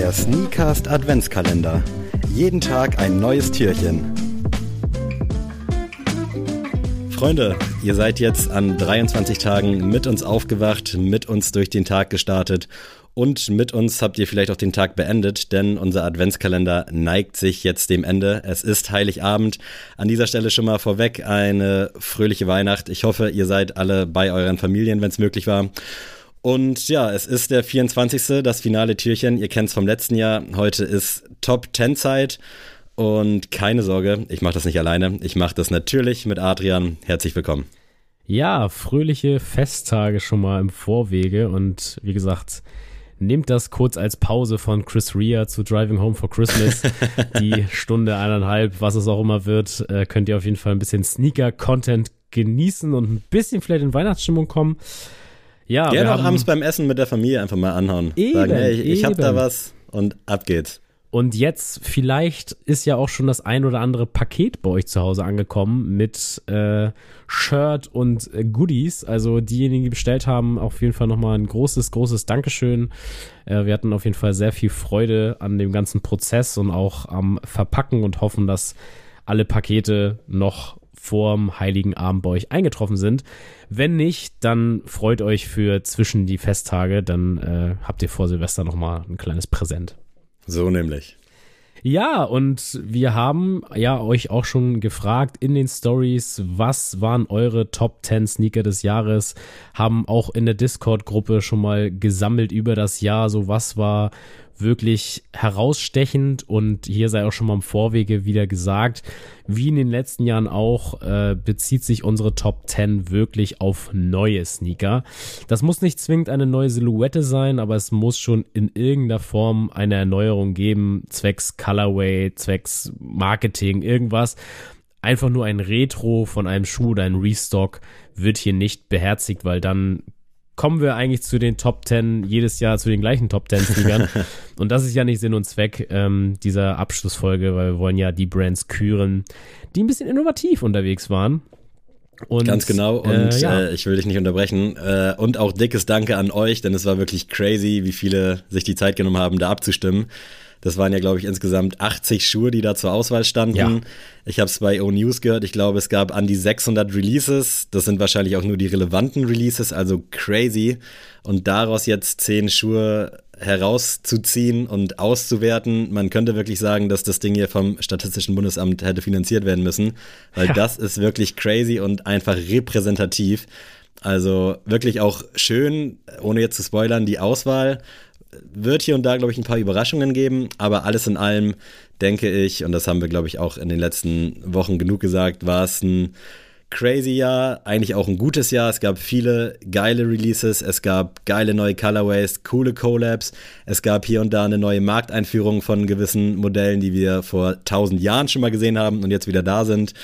Der Sneakast Adventskalender. Jeden Tag ein neues Türchen. Freunde, ihr seid jetzt an 23 Tagen mit uns aufgewacht, mit uns durch den Tag gestartet und mit uns habt ihr vielleicht auch den Tag beendet, denn unser Adventskalender neigt sich jetzt dem Ende. Es ist Heiligabend. An dieser Stelle schon mal vorweg eine fröhliche Weihnacht. Ich hoffe, ihr seid alle bei euren Familien, wenn es möglich war. Und ja, es ist der 24. das finale Türchen. Ihr kennt es vom letzten Jahr. Heute ist Top 10 Zeit. Und keine Sorge, ich mache das nicht alleine. Ich mache das natürlich mit Adrian. Herzlich willkommen. Ja, fröhliche Festtage schon mal im Vorwege. Und wie gesagt, nehmt das kurz als Pause von Chris Rea zu Driving Home for Christmas. Die Stunde, eineinhalb, was es auch immer wird, äh, könnt ihr auf jeden Fall ein bisschen Sneaker-Content genießen und ein bisschen vielleicht in Weihnachtsstimmung kommen. Ja, Gerne auch abends beim Essen mit der Familie einfach mal anhauen. Eben, Sagen, hey, ich, ich hab da was und ab geht's. Und jetzt vielleicht ist ja auch schon das ein oder andere Paket bei euch zu Hause angekommen mit äh, Shirt und äh, Goodies. Also diejenigen, die bestellt haben, auf jeden Fall nochmal ein großes, großes Dankeschön. Äh, wir hatten auf jeden Fall sehr viel Freude an dem ganzen Prozess und auch am Verpacken und hoffen, dass alle Pakete noch vorm Heiligen Abend bei euch eingetroffen sind. Wenn nicht, dann freut euch für zwischen die Festtage, dann äh, habt ihr vor Silvester nochmal ein kleines Präsent. So nämlich. Ja, und wir haben ja euch auch schon gefragt in den Stories, was waren eure Top 10 Sneaker des Jahres, haben auch in der Discord-Gruppe schon mal gesammelt über das Jahr, so was war wirklich herausstechend und hier sei auch schon mal im Vorwege wieder gesagt, wie in den letzten Jahren auch, äh, bezieht sich unsere Top 10 wirklich auf neue Sneaker. Das muss nicht zwingend eine neue Silhouette sein, aber es muss schon in irgendeiner Form eine Erneuerung geben, zwecks Colorway, zwecks Marketing, irgendwas. Einfach nur ein Retro von einem Schuh oder ein Restock wird hier nicht beherzigt, weil dann kommen wir eigentlich zu den Top 10, jedes Jahr zu den gleichen Top 10 Sneakern. und das ist ja nicht Sinn und Zweck ähm, dieser Abschlussfolge, weil wir wollen ja die Brands küren, die ein bisschen innovativ unterwegs waren. Und, Ganz genau. Und äh, ja. äh, ich will dich nicht unterbrechen. Äh, und auch dickes Danke an euch, denn es war wirklich crazy, wie viele sich die Zeit genommen haben, da abzustimmen. Das waren ja, glaube ich, insgesamt 80 Schuhe, die da zur Auswahl standen. Ja. Ich habe es bei O-News gehört. Ich glaube, es gab an die 600 Releases. Das sind wahrscheinlich auch nur die relevanten Releases, also crazy. Und daraus jetzt 10 Schuhe herauszuziehen und auszuwerten. Man könnte wirklich sagen, dass das Ding hier vom Statistischen Bundesamt hätte finanziert werden müssen, weil ja. das ist wirklich crazy und einfach repräsentativ. Also wirklich auch schön, ohne jetzt zu spoilern, die Auswahl wird hier und da, glaube ich, ein paar Überraschungen geben, aber alles in allem denke ich, und das haben wir, glaube ich, auch in den letzten Wochen genug gesagt, war es ein crazy Jahr, eigentlich auch ein gutes Jahr. Es gab viele geile Releases, es gab geile neue Colorways, coole Collabs, es gab hier und da eine neue Markteinführung von gewissen Modellen, die wir vor tausend Jahren schon mal gesehen haben und jetzt wieder da sind.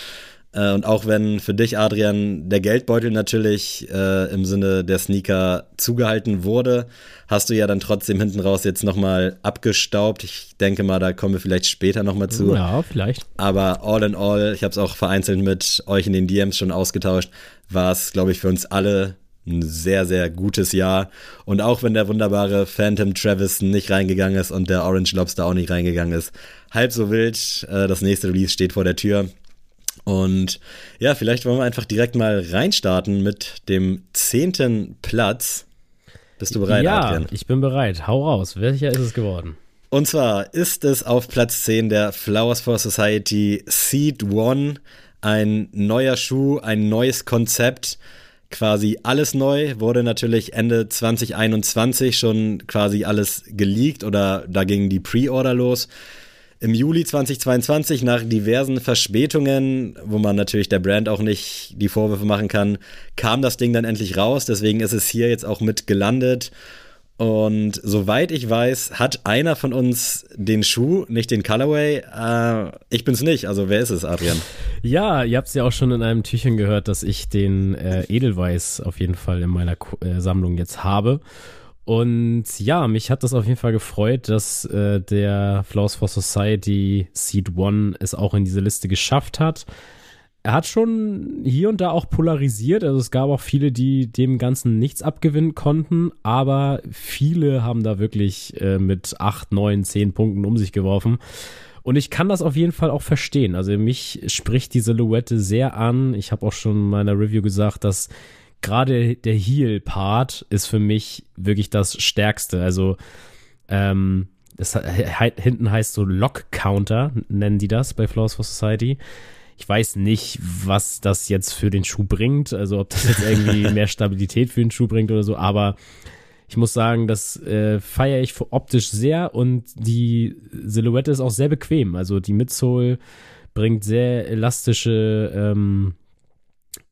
Äh, und auch wenn für dich, Adrian, der Geldbeutel natürlich äh, im Sinne der Sneaker zugehalten wurde, hast du ja dann trotzdem hinten raus jetzt nochmal abgestaubt. Ich denke mal, da kommen wir vielleicht später nochmal zu. Ja, vielleicht. Aber all in all, ich habe es auch vereinzelt mit euch in den DMs schon ausgetauscht, war es, glaube ich, für uns alle ein sehr, sehr gutes Jahr. Und auch wenn der wunderbare Phantom Travis nicht reingegangen ist und der Orange Lobster auch nicht reingegangen ist, halb so wild. Äh, das nächste Release steht vor der Tür. Und ja, vielleicht wollen wir einfach direkt mal reinstarten mit dem zehnten Platz. Bist du bereit, ja, Adrian? ich bin bereit. Hau raus. Welcher ist es geworden? Und zwar ist es auf Platz 10 der Flowers for Society Seed One. Ein neuer Schuh, ein neues Konzept. Quasi alles neu, wurde natürlich Ende 2021 schon quasi alles geleakt oder da ging die Pre-Order los. Im Juli 2022, nach diversen Verspätungen, wo man natürlich der Brand auch nicht die Vorwürfe machen kann, kam das Ding dann endlich raus. Deswegen ist es hier jetzt auch mit gelandet. Und soweit ich weiß, hat einer von uns den Schuh, nicht den Colorway. Äh, ich bin's nicht. Also wer ist es, Adrian? Ja, ihr habt es ja auch schon in einem Türchen gehört, dass ich den äh, Edelweiß auf jeden Fall in meiner äh, Sammlung jetzt habe. Und ja, mich hat das auf jeden Fall gefreut, dass äh, der Flaws for Society Seed One es auch in diese Liste geschafft hat. er hat schon hier und da auch polarisiert. Also es gab auch viele, die dem Ganzen nichts abgewinnen konnten, aber viele haben da wirklich äh, mit acht, neun, zehn Punkten um sich geworfen. Und ich kann das auf jeden Fall auch verstehen. Also mich spricht die Silhouette sehr an. Ich habe auch schon in meiner Review gesagt, dass gerade der Heel-Part ist für mich wirklich das Stärkste. Also ähm, das hinten heißt so Lock Counter, nennen die das bei Flaws for Society. Ich weiß nicht, was das jetzt für den Schuh bringt, also ob das jetzt irgendwie mehr Stabilität für den Schuh bringt oder so, aber ich muss sagen, das äh, feiere ich optisch sehr und die Silhouette ist auch sehr bequem. Also die Midsole bringt sehr elastische, ähm, äh,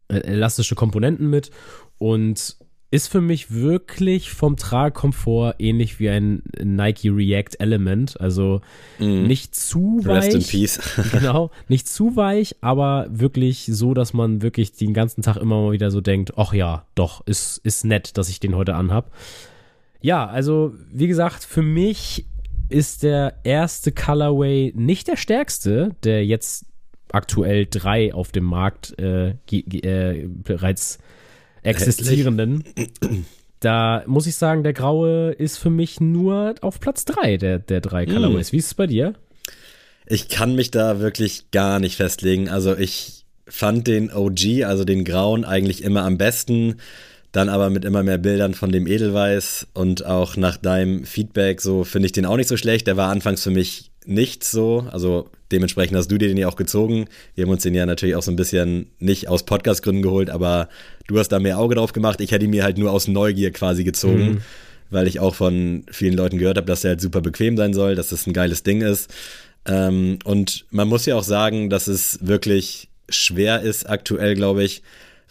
elastische Komponenten mit und ist für mich wirklich vom Tragkomfort ähnlich wie ein Nike React Element. Also mm. nicht zu weich. Rest in peace. genau, nicht zu weich, aber wirklich so, dass man wirklich den ganzen Tag immer mal wieder so denkt, ach ja, doch, ist, ist nett, dass ich den heute anhab. Ja, also wie gesagt, für mich ist der erste Colorway nicht der stärkste, der jetzt aktuell drei auf dem Markt äh, äh, bereits existierenden. Da muss ich sagen, der graue ist für mich nur auf Platz 3 der, der drei hm. Colorways. Mm. Wie ist es bei dir? Ich kann mich da wirklich gar nicht festlegen. Also ich fand den OG, also den grauen, eigentlich immer am besten. Dann aber mit immer mehr Bildern von dem Edelweiß und auch nach deinem Feedback, so finde ich den auch nicht so schlecht. Der war anfangs für mich nicht so. Also dementsprechend hast du dir den ja auch gezogen. Wir haben uns den ja natürlich auch so ein bisschen nicht aus Podcastgründen geholt, aber du hast da mehr Auge drauf gemacht. Ich hätte ihn mir halt nur aus Neugier quasi gezogen, mhm. weil ich auch von vielen Leuten gehört habe, dass der halt super bequem sein soll, dass das ein geiles Ding ist. Ähm, und man muss ja auch sagen, dass es wirklich schwer ist, aktuell, glaube ich,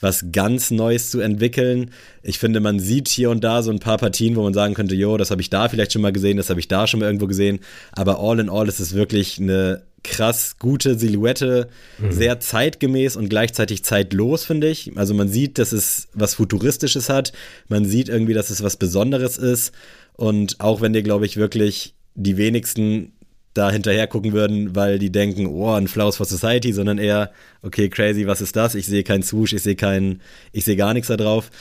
was ganz Neues zu entwickeln. Ich finde, man sieht hier und da so ein paar Partien, wo man sagen könnte, jo, das habe ich da vielleicht schon mal gesehen, das habe ich da schon mal irgendwo gesehen. Aber all in all ist es wirklich eine krass gute Silhouette, mhm. sehr zeitgemäß und gleichzeitig zeitlos, finde ich. Also man sieht, dass es was Futuristisches hat. Man sieht irgendwie, dass es was Besonderes ist. Und auch wenn dir, glaube ich, wirklich die wenigsten da hinterher gucken würden, weil die denken, oh, ein Flaus for Society, sondern eher, okay, crazy, was ist das? Ich sehe keinen Swoosh, ich sehe keinen, ich sehe gar nichts da drauf.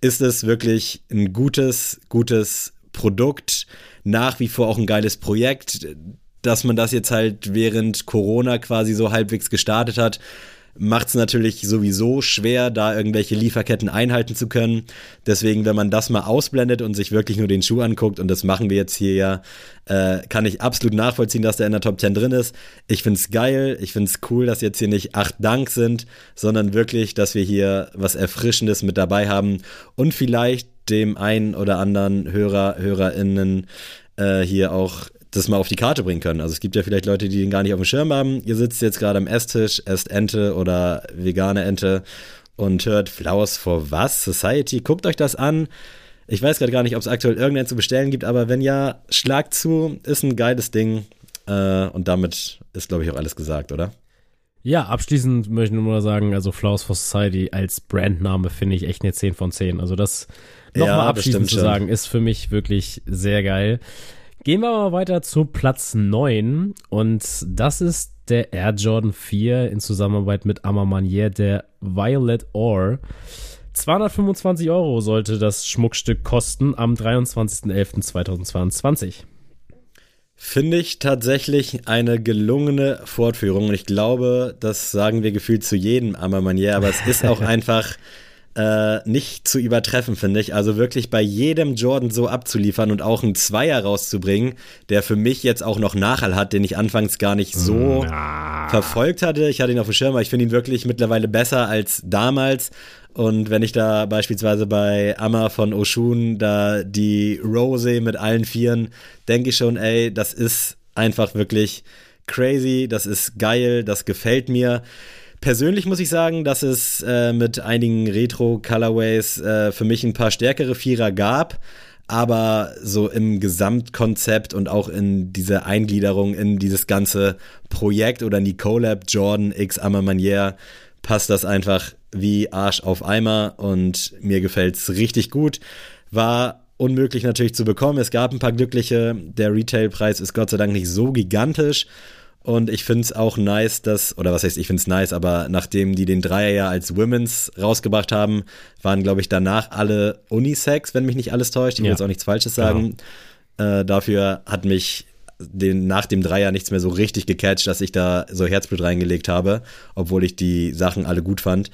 Ist es wirklich ein gutes, gutes Produkt? Nach wie vor auch ein geiles Projekt, dass man das jetzt halt während Corona quasi so halbwegs gestartet hat macht es natürlich sowieso schwer, da irgendwelche Lieferketten einhalten zu können. Deswegen, wenn man das mal ausblendet und sich wirklich nur den Schuh anguckt, und das machen wir jetzt hier ja, äh, kann ich absolut nachvollziehen, dass der in der Top 10 drin ist. Ich finde es geil, ich finde es cool, dass jetzt hier nicht acht Dank sind, sondern wirklich, dass wir hier was Erfrischendes mit dabei haben und vielleicht dem einen oder anderen Hörer, HörerInnen äh, hier auch das mal auf die Karte bringen können. Also es gibt ja vielleicht Leute, die den gar nicht auf dem Schirm haben. Ihr sitzt jetzt gerade am Esstisch, esst Ente oder vegane Ente und hört Flowers for was? Society. Guckt euch das an. Ich weiß gerade gar nicht, ob es aktuell irgendeinen zu bestellen gibt, aber wenn ja, schlagt zu. Ist ein geiles Ding. Äh, und damit ist, glaube ich, auch alles gesagt, oder? Ja, abschließend möchte ich nur mal sagen, also Flowers for Society als Brandname finde ich echt eine 10 von 10. Also das nochmal ja, abschließend zu sagen, ist für mich wirklich sehr geil. Gehen wir mal weiter zu Platz 9 und das ist der Air Jordan 4 in Zusammenarbeit mit Amamanier, der Violet Ore. 225 Euro sollte das Schmuckstück kosten am 23.11.2022. Finde ich tatsächlich eine gelungene Fortführung. Und ich glaube, das sagen wir gefühlt zu jedem Amamanier, aber es ist auch einfach äh, nicht zu übertreffen, finde ich. Also wirklich bei jedem Jordan so abzuliefern und auch einen Zweier rauszubringen, der für mich jetzt auch noch Nachhall hat, den ich anfangs gar nicht so Na. verfolgt hatte. Ich hatte ihn auf dem Schirm, aber ich finde ihn wirklich mittlerweile besser als damals. Und wenn ich da beispielsweise bei Amma von Oshun da die Rose mit allen Vieren, denke ich schon, ey, das ist einfach wirklich crazy, das ist geil, das gefällt mir. Persönlich muss ich sagen, dass es äh, mit einigen Retro-Colorways äh, für mich ein paar stärkere Vierer gab. Aber so im Gesamtkonzept und auch in diese Eingliederung in dieses ganze Projekt oder in die Collab Jordan X Amma Manier passt das einfach wie Arsch auf Eimer und mir gefällt es richtig gut. War unmöglich natürlich zu bekommen. Es gab ein paar glückliche. Der Retailpreis ist Gott sei Dank nicht so gigantisch. Und ich finde es auch nice, dass, oder was heißt, ich finde es nice, aber nachdem die den Dreier ja als Women's rausgebracht haben, waren, glaube ich, danach alle Unisex, wenn mich nicht alles täuscht. Ich will ja. jetzt auch nichts Falsches sagen. Genau. Äh, dafür hat mich den, nach dem Dreier nichts mehr so richtig gecatcht, dass ich da so Herzblut reingelegt habe, obwohl ich die Sachen alle gut fand.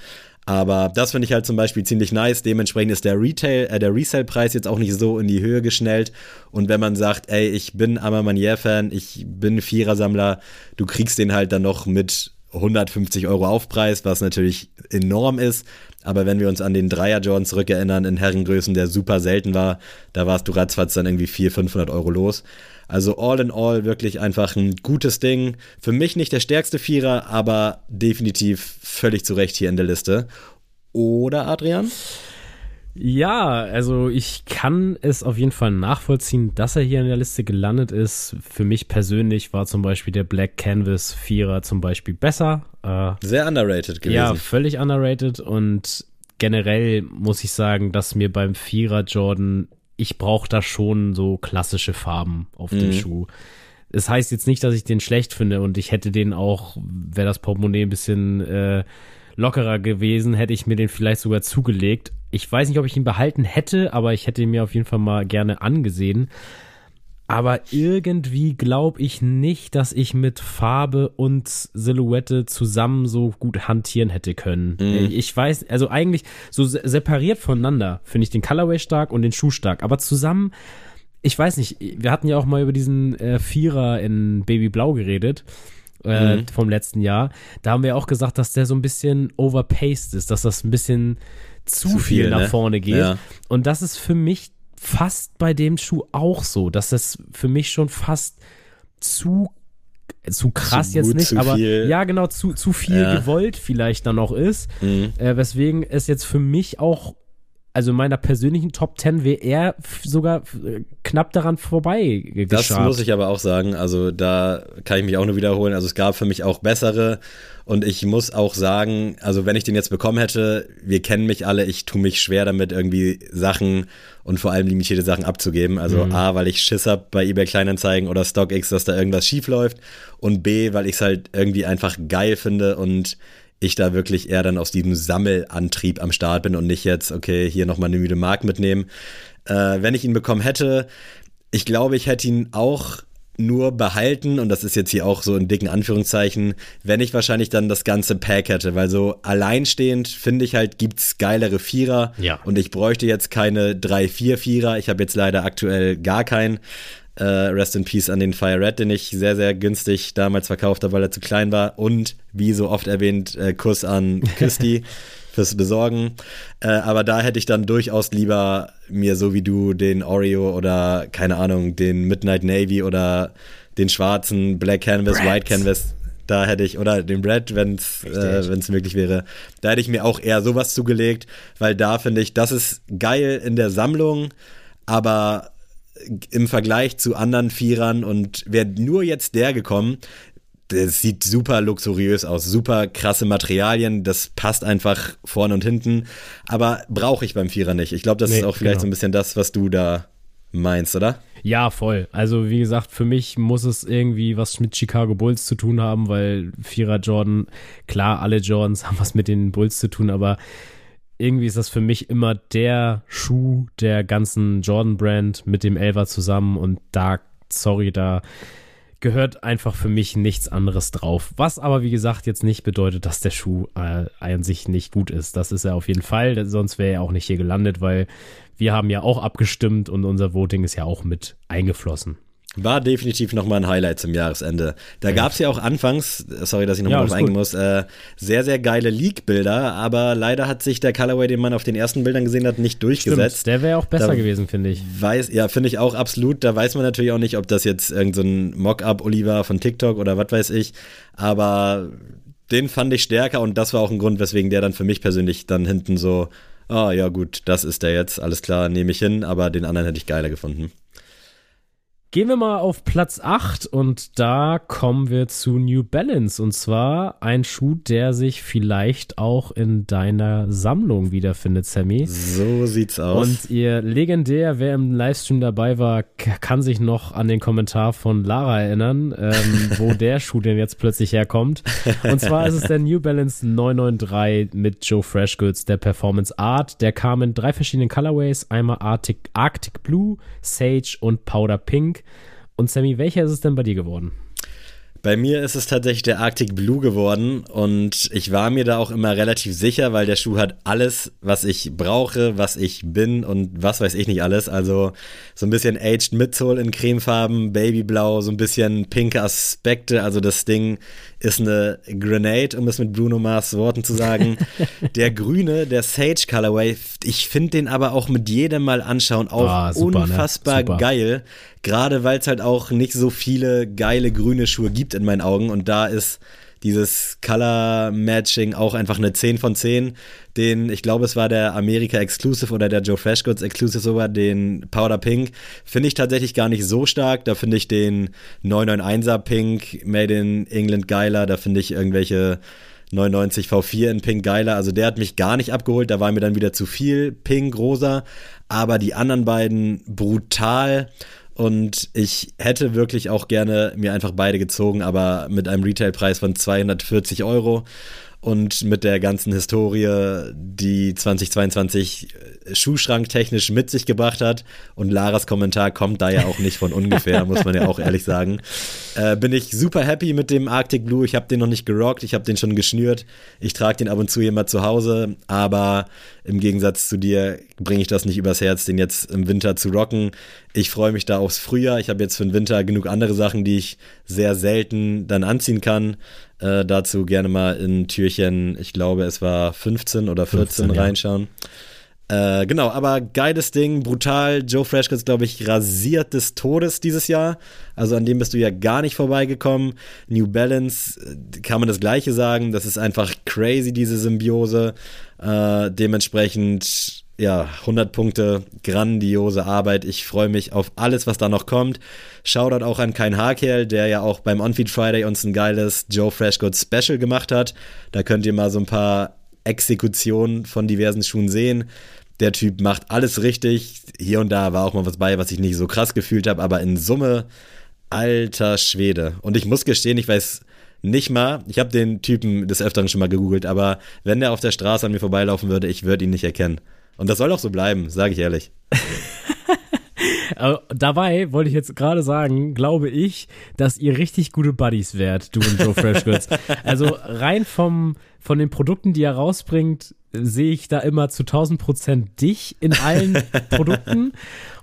Aber das finde ich halt zum Beispiel ziemlich nice. Dementsprechend ist der Retail, äh, der Resale-Preis jetzt auch nicht so in die Höhe geschnellt. Und wenn man sagt, ey, ich bin Amamanier-Fan, ich bin Vierersammler, du kriegst den halt dann noch mit 150 Euro Aufpreis, was natürlich enorm ist. Aber wenn wir uns an den Dreier Jordan zurückerinnern in Herrengrößen, der super selten war, da warst du ratzfatz dann irgendwie 400, 500 Euro los. Also all in all wirklich einfach ein gutes Ding. Für mich nicht der stärkste Vierer, aber definitiv völlig zu Recht hier in der Liste. Oder Adrian? Ja, also ich kann es auf jeden Fall nachvollziehen, dass er hier in der Liste gelandet ist. Für mich persönlich war zum Beispiel der Black Canvas Vierer zum Beispiel besser. Äh, Sehr underrated gewesen. Ja, völlig underrated und generell muss ich sagen, dass mir beim Vierer Jordan ich brauche da schon so klassische Farben auf mhm. dem Schuh. Es das heißt jetzt nicht, dass ich den schlecht finde und ich hätte den auch, wäre das Portemonnaie ein bisschen äh, lockerer gewesen, hätte ich mir den vielleicht sogar zugelegt. Ich weiß nicht, ob ich ihn behalten hätte, aber ich hätte ihn mir auf jeden Fall mal gerne angesehen. Aber irgendwie glaube ich nicht, dass ich mit Farbe und Silhouette zusammen so gut hantieren hätte können. Mhm. Ich weiß, also eigentlich so separiert voneinander finde ich den Colorway stark und den Schuh stark. Aber zusammen, ich weiß nicht, wir hatten ja auch mal über diesen äh, Vierer in Babyblau geredet. Äh, mhm. vom letzten Jahr. Da haben wir auch gesagt, dass der so ein bisschen overpaced ist, dass das ein bisschen zu, zu viel, viel, nach ne? vorne geht. Ja. Und das ist für mich fast bei dem Schuh auch so, dass das für mich schon fast zu zu krass zu jetzt nicht, aber viel. ja genau zu zu viel ja. gewollt vielleicht dann noch ist, mhm. äh, weswegen es jetzt für mich auch also in meiner persönlichen Top 10 wäre er sogar äh, knapp daran vorbei. Das muss ich aber auch sagen. Also da kann ich mich auch nur wiederholen. Also es gab für mich auch bessere. Und ich muss auch sagen, also wenn ich den jetzt bekommen hätte, wir kennen mich alle, ich tue mich schwer damit, irgendwie Sachen und vor allem limitierte Sachen abzugeben. Also mhm. A, weil ich Schiss hab bei eBay Kleinanzeigen oder StockX, dass da irgendwas schief läuft. Und B, weil ich es halt irgendwie einfach geil finde und ich da wirklich eher dann aus diesem Sammelantrieb am Start bin und nicht jetzt, okay, hier nochmal eine müde Mark mitnehmen. Äh, wenn ich ihn bekommen hätte, ich glaube, ich hätte ihn auch nur behalten, und das ist jetzt hier auch so in dicken Anführungszeichen, wenn ich wahrscheinlich dann das ganze Pack hätte, weil so alleinstehend finde ich halt, gibt's geilere Vierer ja. und ich bräuchte jetzt keine drei, vier Vierer. Ich habe jetzt leider aktuell gar keinen. Äh, Rest in Peace an den Fire Red, den ich sehr, sehr günstig damals verkauft habe, weil er zu klein war. Und wie so oft erwähnt, äh, Kuss an Christi fürs Besorgen. Äh, aber da hätte ich dann durchaus lieber mir so wie du den Oreo oder keine Ahnung, den Midnight Navy oder den schwarzen Black Canvas, Brad. White Canvas da hätte ich, oder den Red, wenn es äh, möglich wäre, da hätte ich mir auch eher sowas zugelegt, weil da finde ich, das ist geil in der Sammlung, aber im Vergleich zu anderen Vierern und wäre nur jetzt der gekommen, das sieht super luxuriös aus, super krasse Materialien, das passt einfach vorne und hinten, aber brauche ich beim Vierer nicht. Ich glaube, das nee, ist auch vielleicht genau. so ein bisschen das, was du da meinst, oder? Ja, voll. Also wie gesagt, für mich muss es irgendwie was mit Chicago Bulls zu tun haben, weil Vierer Jordan, klar, alle Jordans haben was mit den Bulls zu tun, aber irgendwie ist das für mich immer der Schuh der ganzen Jordan-Brand mit dem Elver zusammen und da, sorry, da gehört einfach für mich nichts anderes drauf. Was aber, wie gesagt, jetzt nicht bedeutet, dass der Schuh äh, an sich nicht gut ist. Das ist er auf jeden Fall, sonst wäre er auch nicht hier gelandet, weil wir haben ja auch abgestimmt und unser Voting ist ja auch mit eingeflossen. War definitiv nochmal ein Highlight zum Jahresende. Da ja. gab es ja auch anfangs, sorry, dass ich nochmal ja, drauf eingehen muss, äh, sehr, sehr geile Leak-Bilder, aber leider hat sich der Colorway, den man auf den ersten Bildern gesehen hat, nicht durchgesetzt. Stimmt, der wäre auch besser da gewesen, finde ich. Weiß, ja, finde ich auch absolut. Da weiß man natürlich auch nicht, ob das jetzt irgendein so Mock-up-Oliver von TikTok oder was weiß ich, aber den fand ich stärker und das war auch ein Grund, weswegen der dann für mich persönlich dann hinten so, ah ja gut, das ist der jetzt, alles klar, nehme ich hin, aber den anderen hätte ich geiler gefunden. Gehen wir mal auf Platz 8 und da kommen wir zu New Balance und zwar ein Schuh, der sich vielleicht auch in deiner Sammlung wiederfindet, Sammy. So sieht's aus. Und ihr legendär, wer im Livestream dabei war, kann sich noch an den Kommentar von Lara erinnern, ähm, wo der Schuh denn jetzt plötzlich herkommt. Und zwar ist es der New Balance 993 mit Joe Freshgoods, der Performance Art. Der kam in drei verschiedenen Colorways, einmal Arctic, Arctic Blue, Sage und Powder Pink. Und Sammy, welcher ist es denn bei dir geworden? Bei mir ist es tatsächlich der Arctic Blue geworden und ich war mir da auch immer relativ sicher, weil der Schuh hat alles, was ich brauche, was ich bin und was weiß ich nicht alles. Also so ein bisschen Aged Midsole in Cremefarben, Babyblau, so ein bisschen pinke Aspekte. Also das Ding ist eine Grenade, um es mit Bruno Mars Worten zu sagen. der grüne, der Sage Colorway, ich finde den aber auch mit jedem Mal anschauen auch ah, super, ne? unfassbar ne? geil. Gerade weil es halt auch nicht so viele geile grüne Schuhe gibt in meinen Augen. Und da ist dieses Color Matching auch einfach eine 10 von 10. Den, ich glaube, es war der America Exclusive oder der Joe Freshgoods Exclusive sogar, den Powder Pink, finde ich tatsächlich gar nicht so stark. Da finde ich den 991er Pink Made in England geiler. Da finde ich irgendwelche 99 V4 in Pink geiler. Also der hat mich gar nicht abgeholt. Da war mir dann wieder zu viel Pink, rosa. Aber die anderen beiden brutal. Und ich hätte wirklich auch gerne mir einfach beide gezogen, aber mit einem Retailpreis von 240 Euro und mit der ganzen Historie, die 2022 äh, Schuhschrank technisch mit sich gebracht hat. Und Laras Kommentar kommt da ja auch nicht von ungefähr, muss man ja auch ehrlich sagen. Äh, bin ich super happy mit dem Arctic Blue. Ich habe den noch nicht gerockt, ich habe den schon geschnürt. Ich trage den ab und zu immer zu Hause, aber im Gegensatz zu dir bringe ich das nicht übers Herz, den jetzt im Winter zu rocken. Ich freue mich da aufs Frühjahr. Ich habe jetzt für den Winter genug andere Sachen, die ich sehr selten dann anziehen kann. Äh, dazu gerne mal in Türchen, ich glaube, es war 15 oder 14 15, reinschauen. Ja. Äh, genau, aber geiles Ding, brutal. Joe Freshkins, glaube ich, rasiert des Todes dieses Jahr. Also an dem bist du ja gar nicht vorbeigekommen. New Balance, äh, kann man das Gleiche sagen. Das ist einfach crazy, diese Symbiose. Äh, dementsprechend ja, 100 Punkte, grandiose Arbeit. Ich freue mich auf alles, was da noch kommt. Shoutout auch an Kein Haarkerl, der ja auch beim Onfeed Friday uns ein geiles Joe Freshgood Special gemacht hat. Da könnt ihr mal so ein paar Exekutionen von diversen Schuhen sehen. Der Typ macht alles richtig. Hier und da war auch mal was bei, was ich nicht so krass gefühlt habe, aber in Summe, alter Schwede. Und ich muss gestehen, ich weiß nicht mal, ich habe den Typen des Öfteren schon mal gegoogelt, aber wenn der auf der Straße an mir vorbeilaufen würde, ich würde ihn nicht erkennen. Und das soll auch so bleiben, sage ich ehrlich. dabei wollte ich jetzt gerade sagen, glaube ich, dass ihr richtig gute Buddies wärt, du und Joe Freshgoods. also rein vom, von den Produkten, die er rausbringt, sehe ich da immer zu 1000 Prozent dich in allen Produkten.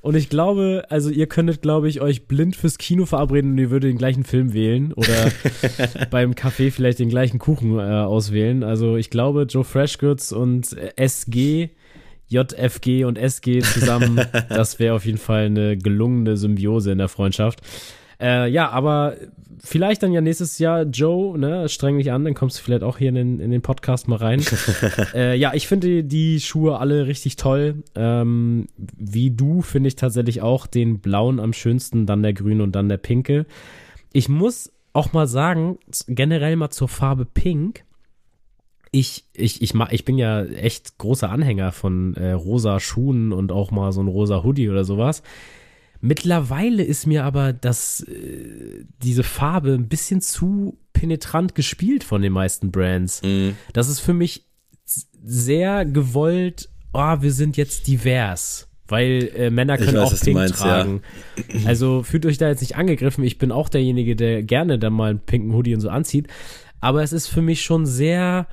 Und ich glaube, also ihr könntet, glaube ich, euch blind fürs Kino verabreden und ihr würdet den gleichen Film wählen oder beim Café vielleicht den gleichen Kuchen äh, auswählen. Also ich glaube, Joe Freshgoods und SG JFG und SG zusammen. das wäre auf jeden Fall eine gelungene Symbiose in der Freundschaft. Äh, ja, aber vielleicht dann ja nächstes Jahr, Joe, ne, streng dich an, dann kommst du vielleicht auch hier in den, in den Podcast mal rein. äh, ja, ich finde die Schuhe alle richtig toll. Ähm, wie du finde ich tatsächlich auch den blauen am schönsten, dann der grüne und dann der pinke. Ich muss auch mal sagen, generell mal zur Farbe Pink ich, ich, ich, ich bin ja echt großer Anhänger von äh, rosa Schuhen und auch mal so ein rosa Hoodie oder sowas. Mittlerweile ist mir aber das, äh, diese Farbe ein bisschen zu penetrant gespielt von den meisten Brands. Mhm. Das ist für mich sehr gewollt, oh, wir sind jetzt divers. Weil äh, Männer können weiß, auch Pink meinst, tragen. Ja. Also fühlt euch da jetzt nicht angegriffen. Ich bin auch derjenige, der gerne dann mal einen pinken Hoodie und so anzieht. Aber es ist für mich schon sehr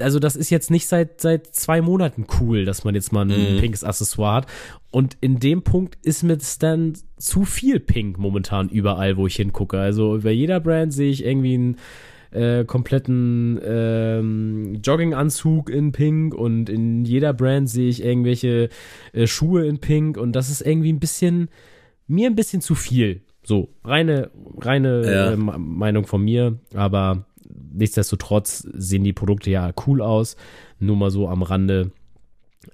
also das ist jetzt nicht seit, seit zwei Monaten cool, dass man jetzt mal ein mhm. pinkes Accessoire hat. Und in dem Punkt ist mir dann zu viel Pink momentan überall, wo ich hingucke. Also über jeder Brand sehe ich irgendwie einen äh, kompletten ähm, Jogginganzug in Pink und in jeder Brand sehe ich irgendwelche äh, Schuhe in Pink und das ist irgendwie ein bisschen, mir ein bisschen zu viel. So, reine, reine ja. äh, Meinung von mir, aber nichtsdestotrotz sehen die Produkte ja cool aus. Nur mal so am Rande.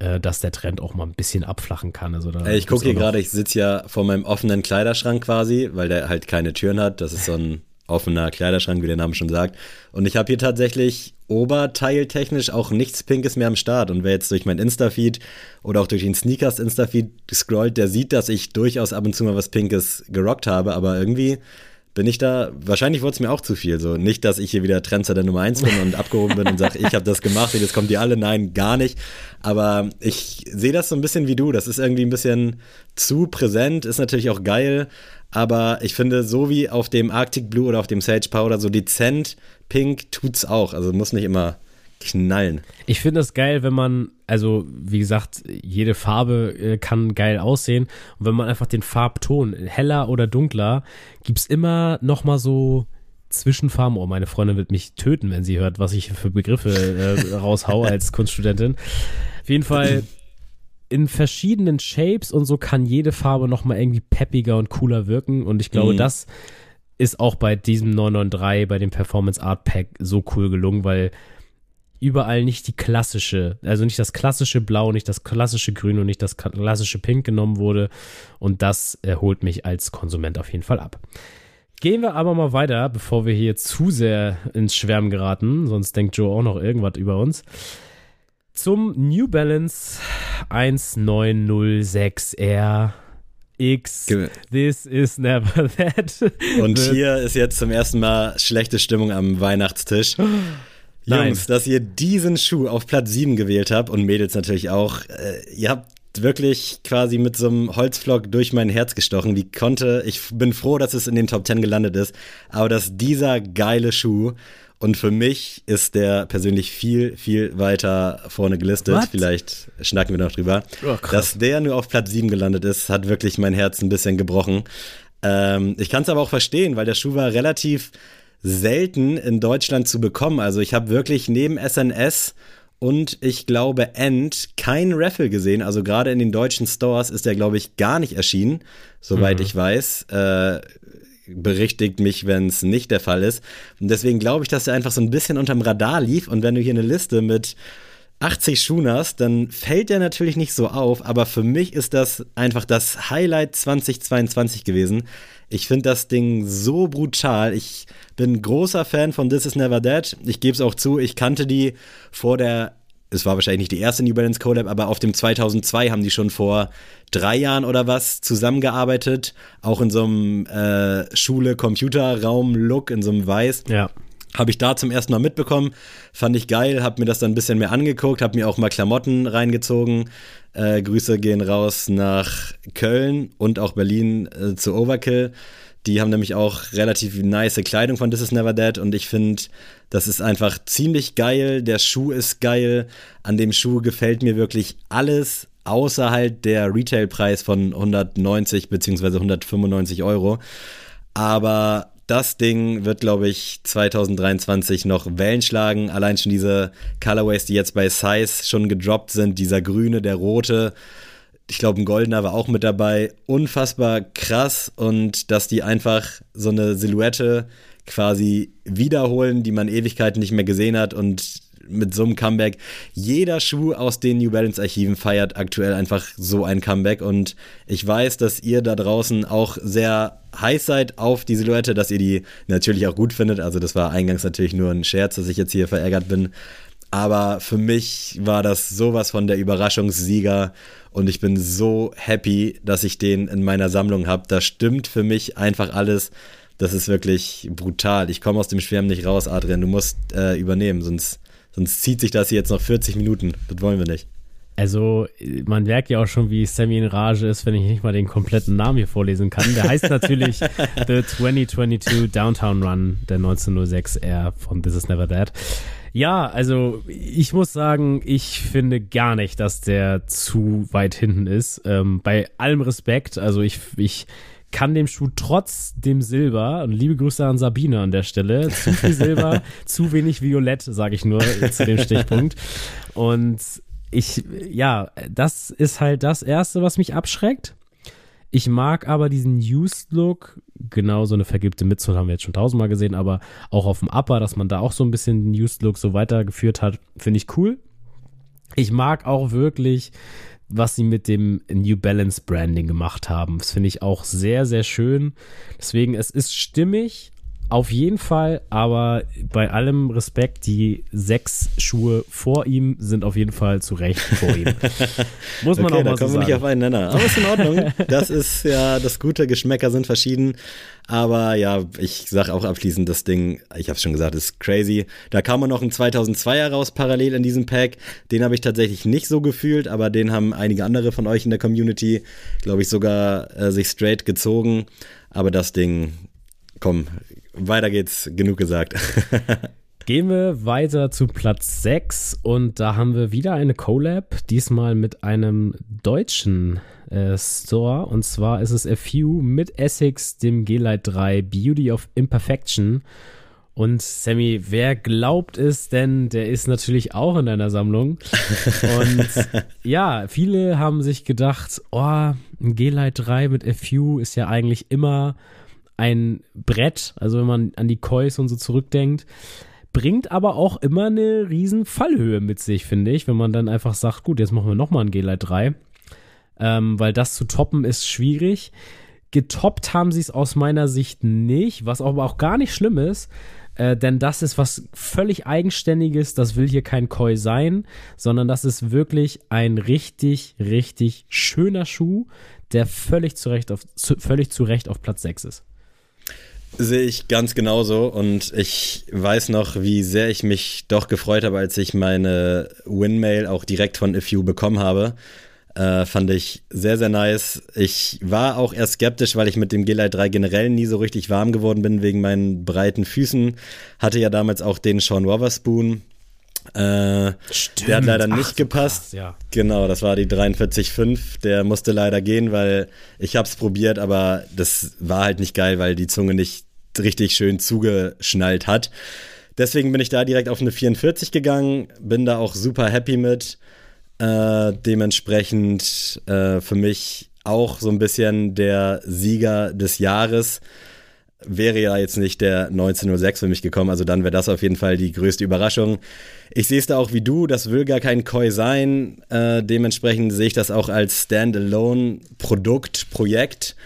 äh, dass der Trend auch mal ein bisschen abflachen kann. Also ich gucke hier gerade, ich sitze ja vor meinem offenen Kleiderschrank quasi, weil der halt keine Türen hat. Das ist so ein offener Kleiderschrank, wie der Name schon sagt. Und ich habe hier tatsächlich oberteiltechnisch auch nichts Pinkes mehr am Start. Und wer jetzt durch mein Insta-Feed oder auch durch den Sneakers Insta-Feed scrollt, der sieht, dass ich durchaus ab und zu mal was Pinkes gerockt habe. Aber irgendwie bin ich da, wahrscheinlich wurde es mir auch zu viel. So nicht, dass ich hier wieder Trendsetter Nummer 1 bin und abgehoben bin und sage, ich habe das gemacht und jetzt kommt die alle. Nein, gar nicht. Aber ich sehe das so ein bisschen wie du. Das ist irgendwie ein bisschen zu präsent, ist natürlich auch geil. Aber ich finde, so wie auf dem Arctic Blue oder auf dem Sage Powder, so dezent pink tut's auch. Also muss nicht immer knallen. Ich finde das geil, wenn man, also wie gesagt, jede Farbe äh, kann geil aussehen. Und wenn man einfach den Farbton, heller oder dunkler, gibt es immer noch mal so Zwischenfarben. Oh, meine Freundin wird mich töten, wenn sie hört, was ich für Begriffe äh, raushau als Kunststudentin. Auf jeden Fall in verschiedenen Shapes und so kann jede Farbe noch mal irgendwie peppiger und cooler wirken. Und ich glaube, mhm. das ist auch bei diesem 993, bei dem Performance Art Pack so cool gelungen, weil überall nicht die klassische, also nicht das klassische Blau, nicht das klassische Grün und nicht das klassische Pink genommen wurde. Und das erholt mich als Konsument auf jeden Fall ab. Gehen wir aber mal weiter, bevor wir hier zu sehr ins Schwärmen geraten, sonst denkt Joe auch noch irgendwas über uns. Zum New Balance 1906R X. This is never that. Und hier ist jetzt zum ersten Mal schlechte Stimmung am Weihnachtstisch. Nein. Jungs, dass ihr diesen Schuh auf Platz 7 gewählt habt und Mädels natürlich auch. Äh, ihr habt wirklich quasi mit so einem Holzflock durch mein Herz gestochen. Wie konnte, ich bin froh, dass es in den Top 10 gelandet ist, aber dass dieser geile Schuh und für mich ist der persönlich viel, viel weiter vorne gelistet. What? Vielleicht schnacken wir noch drüber. Oh, dass der nur auf Platz 7 gelandet ist, hat wirklich mein Herz ein bisschen gebrochen. Ähm, ich kann es aber auch verstehen, weil der Schuh war relativ selten in Deutschland zu bekommen. Also ich habe wirklich neben SNS und ich glaube End kein Raffle gesehen. Also gerade in den deutschen Stores ist der, glaube ich, gar nicht erschienen, soweit mhm. ich weiß. Äh, berichtigt mich, wenn es nicht der Fall ist. Und deswegen glaube ich, dass er einfach so ein bisschen unterm Radar lief. Und wenn du hier eine Liste mit 80 Schuhen hast, dann fällt der natürlich nicht so auf. Aber für mich ist das einfach das Highlight 2022 gewesen. Ich finde das Ding so brutal. Ich bin großer Fan von This Is Never Dead. Ich gebe es auch zu, ich kannte die vor der, es war wahrscheinlich nicht die erste New Balance Collab, aber auf dem 2002 haben die schon vor drei Jahren oder was zusammengearbeitet. Auch in so einem äh, Schule-Computerraum-Look, in so einem Weiß. Ja. Habe ich da zum ersten Mal mitbekommen, fand ich geil, habe mir das dann ein bisschen mehr angeguckt, habe mir auch mal Klamotten reingezogen, äh, Grüße gehen raus nach Köln und auch Berlin äh, zu Overkill. Die haben nämlich auch relativ nice Kleidung von This Is Never Dead und ich finde, das ist einfach ziemlich geil. Der Schuh ist geil. An dem Schuh gefällt mir wirklich alles, außer halt der Retailpreis von 190 bzw. 195 Euro. Aber das Ding wird, glaube ich, 2023 noch Wellen schlagen. Allein schon diese Colorways, die jetzt bei Size schon gedroppt sind, dieser grüne, der rote. Ich glaube, ein goldener war auch mit dabei. Unfassbar krass und dass die einfach so eine Silhouette quasi wiederholen, die man Ewigkeiten nicht mehr gesehen hat und mit so einem Comeback. Jeder Schuh aus den New Balance Archiven feiert aktuell einfach so ein Comeback und ich weiß, dass ihr da draußen auch sehr heiß seid auf die Silhouette, dass ihr die natürlich auch gut findet. Also das war eingangs natürlich nur ein Scherz, dass ich jetzt hier verärgert bin. Aber für mich war das sowas von der Überraschungssieger und ich bin so happy, dass ich den in meiner Sammlung habe. Da stimmt für mich einfach alles. Das ist wirklich brutal. Ich komme aus dem Schwärmen nicht raus, Adrian. Du musst äh, übernehmen, sonst Sonst zieht sich das jetzt noch 40 Minuten. Das wollen wir nicht. Also, man merkt ja auch schon, wie Sammy in Rage ist, wenn ich nicht mal den kompletten Namen hier vorlesen kann. Der heißt natürlich The 2022 Downtown Run, der 1906R von This Is Never Dead. Ja, also ich muss sagen, ich finde gar nicht, dass der zu weit hinten ist. Ähm, bei allem Respekt, also ich, ich kann dem Schuh trotz dem Silber, und liebe Grüße an Sabine an der Stelle, zu viel Silber, zu wenig Violett, sage ich nur zu dem Stichpunkt. Und ich, ja, das ist halt das Erste, was mich abschreckt. Ich mag aber diesen Used-Look, genau so eine vergilbte Mitzone haben wir jetzt schon tausendmal gesehen, aber auch auf dem Upper, dass man da auch so ein bisschen den Used-Look so weitergeführt hat, finde ich cool. Ich mag auch wirklich, was sie mit dem New Balance Branding gemacht haben. Das finde ich auch sehr, sehr schön. Deswegen, es ist stimmig, auf jeden Fall, aber bei allem Respekt, die sechs Schuhe vor ihm sind auf jeden Fall zu Recht vor ihm. Muss man okay, auch mal da kommen so wir nicht auf einen Nenner. Aber ist in Ordnung. Das ist ja das Gute. Geschmäcker sind verschieden. Aber ja, ich sage auch abschließend, das Ding, ich habe es schon gesagt, ist crazy. Da kam man noch ein 2002er raus parallel in diesem Pack. Den habe ich tatsächlich nicht so gefühlt, aber den haben einige andere von euch in der Community, glaube ich, sogar äh, sich straight gezogen. Aber das Ding, komm, weiter geht's, genug gesagt. Gehen wir weiter zu Platz 6 und da haben wir wieder eine Collab, diesmal mit einem deutschen äh, Store und zwar ist es A Few mit Essex, dem G-Lite 3 Beauty of Imperfection. Und Sammy, wer glaubt es denn, der ist natürlich auch in deiner Sammlung. Und ja, viele haben sich gedacht, oh, ein G-Lite 3 mit A Few ist ja eigentlich immer ein Brett, also wenn man an die Kois und so zurückdenkt, bringt aber auch immer eine riesen Fallhöhe mit sich, finde ich, wenn man dann einfach sagt, gut, jetzt machen wir nochmal ein G-Lite 3, ähm, weil das zu toppen ist schwierig. Getoppt haben sie es aus meiner Sicht nicht, was aber auch gar nicht schlimm ist, äh, denn das ist was völlig Eigenständiges, das will hier kein Koi sein, sondern das ist wirklich ein richtig, richtig schöner Schuh, der völlig zu Recht auf, zu, völlig zu Recht auf Platz 6 ist. Sehe ich ganz genauso und ich weiß noch, wie sehr ich mich doch gefreut habe, als ich meine Winmail auch direkt von If You bekommen habe. Äh, fand ich sehr, sehr nice. Ich war auch eher skeptisch, weil ich mit dem G-Lite 3 generell nie so richtig warm geworden bin wegen meinen breiten Füßen. Hatte ja damals auch den Sean Wotherspoon. Äh, Stimmt. Der hat leider nicht Ach, gepasst. Krass, ja. Genau, das war die 43,5. Der musste leider gehen, weil ich hab's probiert, aber das war halt nicht geil, weil die Zunge nicht richtig schön zugeschnallt hat. Deswegen bin ich da direkt auf eine 44 gegangen, bin da auch super happy mit. Äh, dementsprechend äh, für mich auch so ein bisschen der Sieger des Jahres. Wäre ja jetzt nicht der 1906 für mich gekommen, also dann wäre das auf jeden Fall die größte Überraschung. Ich sehe es da auch wie du, das will gar kein Koi sein. Äh, dementsprechend sehe ich das auch als Standalone-Produkt, Projekt.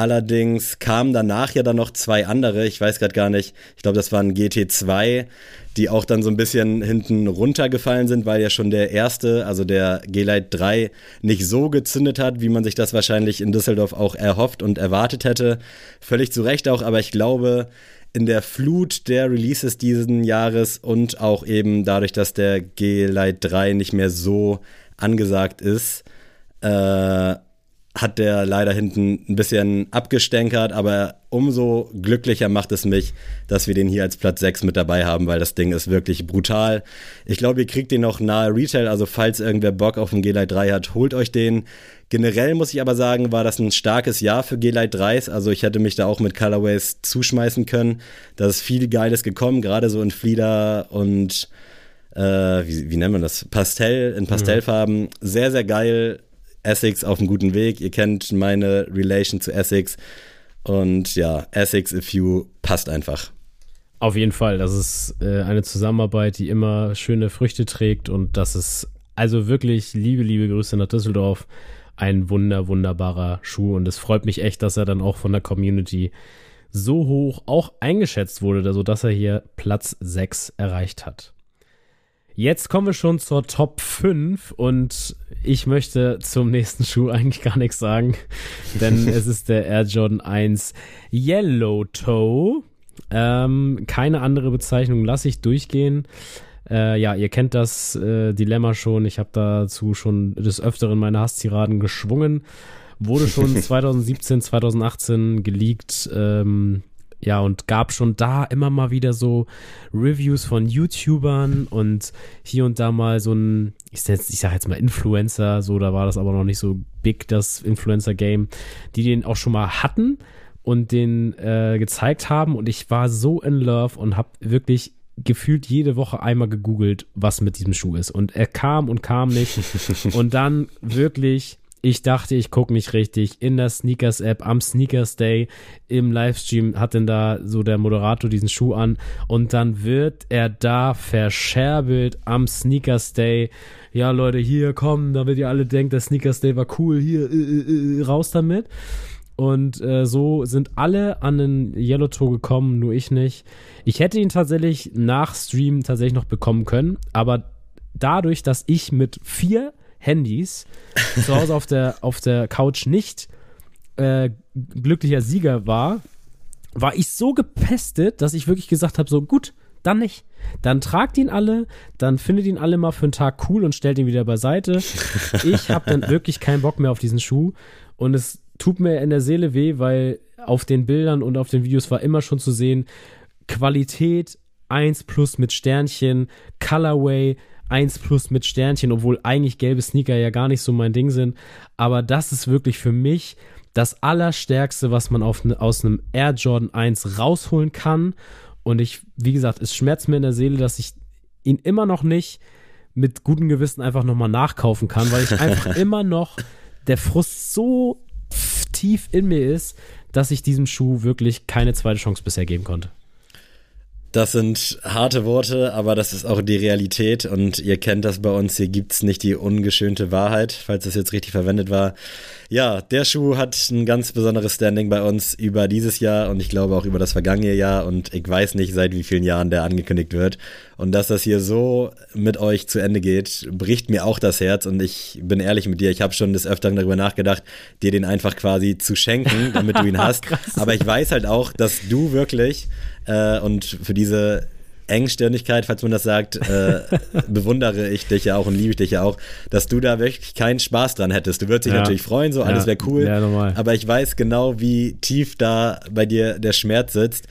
Allerdings kamen danach ja dann noch zwei andere, ich weiß gerade gar nicht, ich glaube, das waren GT2, die auch dann so ein bisschen hinten runtergefallen sind, weil ja schon der erste, also der G-Lite 3, nicht so gezündet hat, wie man sich das wahrscheinlich in Düsseldorf auch erhofft und erwartet hätte. Völlig zu Recht auch, aber ich glaube, in der Flut der Releases diesen Jahres und auch eben dadurch, dass der G-Lite 3 nicht mehr so angesagt ist, äh, hat der leider hinten ein bisschen abgestänkert, aber umso glücklicher macht es mich, dass wir den hier als Platz 6 mit dabei haben, weil das Ding ist wirklich brutal. Ich glaube, ihr kriegt den noch nahe Retail, also falls irgendwer Bock auf den G-Lite 3 hat, holt euch den. Generell muss ich aber sagen, war das ein starkes Jahr für G-Lite 3s, also ich hätte mich da auch mit Colorways zuschmeißen können. Da ist viel Geiles gekommen, gerade so in Flieder und äh, wie, wie nennt man das? Pastell, in Pastellfarben. Sehr, sehr geil Essex auf einem guten Weg. Ihr kennt meine Relation zu Essex. Und ja, Essex If You passt einfach. Auf jeden Fall. Das ist äh, eine Zusammenarbeit, die immer schöne Früchte trägt. Und das ist also wirklich liebe, liebe Grüße nach Düsseldorf. Ein wunder, wunderbarer Schuh. Und es freut mich echt, dass er dann auch von der Community so hoch auch eingeschätzt wurde, sodass er hier Platz 6 erreicht hat. Jetzt kommen wir schon zur Top 5 und ich möchte zum nächsten Schuh eigentlich gar nichts sagen, denn es ist der Air Jordan 1 Yellow Toe. Ähm, keine andere Bezeichnung lasse ich durchgehen. Äh, ja, ihr kennt das äh, Dilemma schon. Ich habe dazu schon des Öfteren meine Hasstiraden geschwungen. Wurde schon 2017, 2018 geleakt. Ähm, ja, und gab schon da immer mal wieder so Reviews von YouTubern und hier und da mal so ein, ich, setz, ich sag jetzt mal Influencer, so, da war das aber noch nicht so big, das Influencer-Game, die den auch schon mal hatten und den äh, gezeigt haben. Und ich war so in love und hab wirklich gefühlt jede Woche einmal gegoogelt, was mit diesem Schuh ist. Und er kam und kam nicht. Und dann wirklich ich dachte, ich gucke mich richtig in der Sneakers-App am Sneakers Day im Livestream hat denn da so der Moderator diesen Schuh an und dann wird er da verscherbelt am Sneakers Day. Ja, Leute, hier kommen, damit ihr alle denkt, der Sneakers Day war cool, hier äh, äh, äh, raus damit. Und äh, so sind alle an den Yellow Tour gekommen, nur ich nicht. Ich hätte ihn tatsächlich nach Stream tatsächlich noch bekommen können, aber dadurch, dass ich mit vier Handys zu Hause auf der, auf der Couch nicht äh, glücklicher Sieger war, war ich so gepestet, dass ich wirklich gesagt habe: so gut, dann nicht. Dann tragt ihn alle, dann findet ihn alle mal für einen Tag cool und stellt ihn wieder beiseite. Ich habe dann wirklich keinen Bock mehr auf diesen Schuh und es tut mir in der Seele weh, weil auf den Bildern und auf den Videos war immer schon zu sehen, Qualität 1 plus mit Sternchen, Colorway 1 plus mit Sternchen, obwohl eigentlich gelbe Sneaker ja gar nicht so mein Ding sind. Aber das ist wirklich für mich das Allerstärkste, was man auf, aus einem Air Jordan 1 rausholen kann. Und ich, wie gesagt, es schmerzt mir in der Seele, dass ich ihn immer noch nicht mit gutem Gewissen einfach nochmal nachkaufen kann, weil ich einfach immer noch der Frust so tief in mir ist, dass ich diesem Schuh wirklich keine zweite Chance bisher geben konnte. Das sind harte Worte, aber das ist auch die Realität und ihr kennt das bei uns. Hier gibt's nicht die ungeschönte Wahrheit, falls das jetzt richtig verwendet war. Ja, der Schuh hat ein ganz besonderes Standing bei uns über dieses Jahr und ich glaube auch über das vergangene Jahr und ich weiß nicht, seit wie vielen Jahren der angekündigt wird. Und dass das hier so mit euch zu Ende geht, bricht mir auch das Herz und ich bin ehrlich mit dir, ich habe schon des Öfteren darüber nachgedacht, dir den einfach quasi zu schenken, damit du ihn hast. aber ich weiß halt auch, dass du wirklich äh, und für diese Engstirnigkeit, falls man das sagt, äh, bewundere ich dich ja auch und liebe ich dich ja auch, dass du da wirklich keinen Spaß dran hättest. Du würdest dich ja. natürlich freuen, so alles wäre cool. Ja, aber ich weiß genau, wie tief da bei dir der Schmerz sitzt.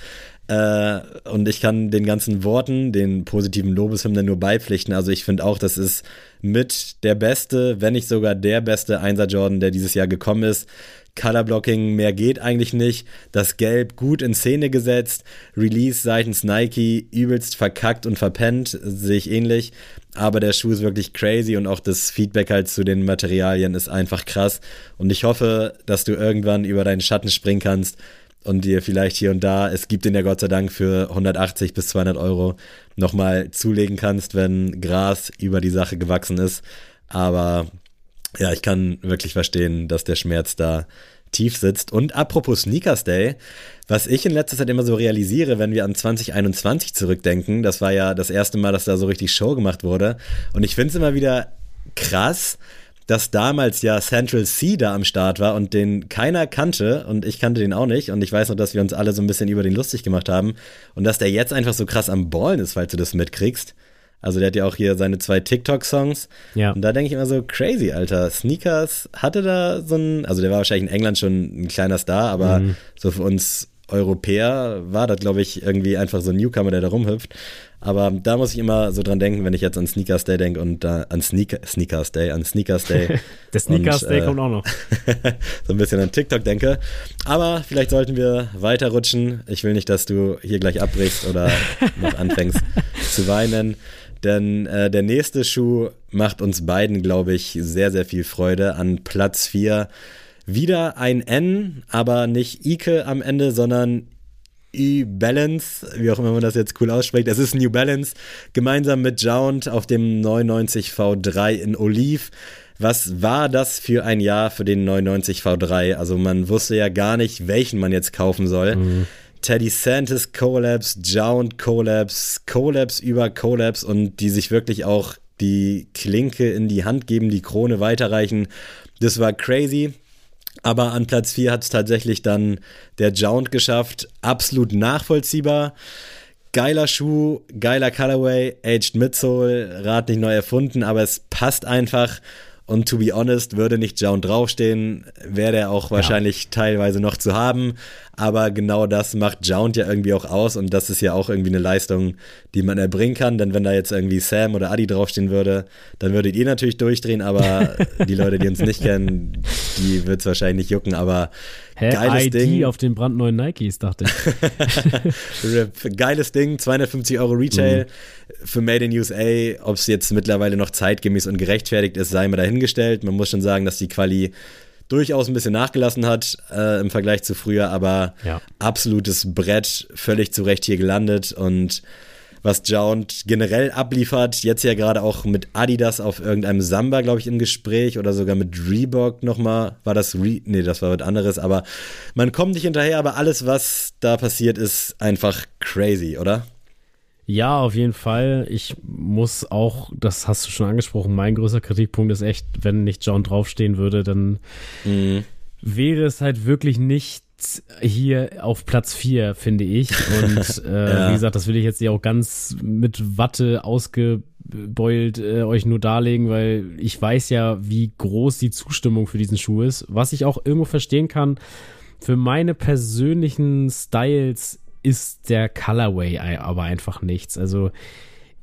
Äh, und ich kann den ganzen Worten, den positiven Lobeshymnen nur beipflichten. Also ich finde auch, das ist mit der beste, wenn nicht sogar der beste Einser Jordan, der dieses Jahr gekommen ist. Colorblocking, mehr geht eigentlich nicht. Das Gelb gut in Szene gesetzt. Release seitens Nike übelst verkackt und verpennt, sehe ich ähnlich. Aber der Schuh ist wirklich crazy und auch das Feedback halt zu den Materialien ist einfach krass. Und ich hoffe, dass du irgendwann über deinen Schatten springen kannst und dir vielleicht hier und da, es gibt den ja Gott sei Dank für 180 bis 200 Euro, nochmal zulegen kannst, wenn Gras über die Sache gewachsen ist. Aber ja, ich kann wirklich verstehen, dass der Schmerz da tief sitzt. Und apropos Sneakers Day, was ich in letzter Zeit immer so realisiere, wenn wir an 2021 zurückdenken, das war ja das erste Mal, dass da so richtig Show gemacht wurde. Und ich finde es immer wieder krass, dass damals ja Central C da am Start war und den keiner kannte und ich kannte den auch nicht und ich weiß noch, dass wir uns alle so ein bisschen über den lustig gemacht haben und dass der jetzt einfach so krass am Ballen ist, falls du das mitkriegst. Also der hat ja auch hier seine zwei TikTok-Songs. Ja. Und da denke ich immer so, crazy, Alter. Sneakers hatte da so ein, also der war wahrscheinlich in England schon ein kleiner Star, aber mhm. so für uns Europäer war das, glaube ich, irgendwie einfach so ein Newcomer, der da rumhüpft. Aber da muss ich immer so dran denken, wenn ich jetzt an Sneakers Day denke und uh, an Sneaker, Sneakers Day, an Sneakers Day. der Sneakers und, Day äh, kommt auch noch. so ein bisschen an TikTok denke. Aber vielleicht sollten wir weiterrutschen. Ich will nicht, dass du hier gleich abbrichst oder noch anfängst zu weinen. Denn äh, der nächste Schuh macht uns beiden, glaube ich, sehr, sehr viel Freude. An Platz 4 wieder ein N, aber nicht Ike am Ende, sondern E-Balance, wie auch immer man das jetzt cool ausspricht. Es ist New Balance, gemeinsam mit Jount auf dem 99 V3 in Olive. Was war das für ein Jahr für den 99 V3? Also man wusste ja gar nicht, welchen man jetzt kaufen soll. Mhm. Teddy Santis Collabs, Jound Collabs, Collabs über Collabs und die sich wirklich auch die Klinke in die Hand geben, die Krone weiterreichen. Das war crazy. Aber an Platz 4 hat es tatsächlich dann der Jound geschafft. Absolut nachvollziehbar. Geiler Schuh, geiler Colorway, Aged Midsole, Rad nicht neu erfunden, aber es passt einfach. Und to be honest, würde nicht Jound draufstehen, wäre der auch wahrscheinlich ja. teilweise noch zu haben. Aber genau das macht Jount ja irgendwie auch aus und das ist ja auch irgendwie eine Leistung, die man erbringen kann. Denn wenn da jetzt irgendwie Sam oder Adi draufstehen würde, dann würdet ihr natürlich durchdrehen, aber die Leute, die uns nicht kennen, die wird es wahrscheinlich nicht jucken. Aber Hä? geiles ID Ding. auf den brandneuen Nikes, dachte ich. geiles Ding, 250 Euro Retail mhm. Für Made in USA. Ob es jetzt mittlerweile noch zeitgemäß und gerechtfertigt ist, sei mir dahingestellt. Man muss schon sagen, dass die Quali durchaus ein bisschen nachgelassen hat äh, im Vergleich zu früher, aber ja. absolutes Brett, völlig zu Recht hier gelandet und was Jount generell abliefert, jetzt ja gerade auch mit Adidas auf irgendeinem Samba, glaube ich, im Gespräch oder sogar mit Reebok nochmal. War das Re Nee, das war was anderes, aber man kommt nicht hinterher, aber alles, was da passiert, ist einfach crazy, oder? Ja, auf jeden Fall. Ich muss auch, das hast du schon angesprochen, mein größter Kritikpunkt ist echt, wenn nicht John draufstehen würde, dann mhm. wäre es halt wirklich nicht hier auf Platz 4, finde ich. Und äh, ja. wie gesagt, das will ich jetzt ja auch ganz mit Watte ausgebeult äh, euch nur darlegen, weil ich weiß ja, wie groß die Zustimmung für diesen Schuh ist. Was ich auch irgendwo verstehen kann, für meine persönlichen Styles ist der Colorway aber einfach nichts. Also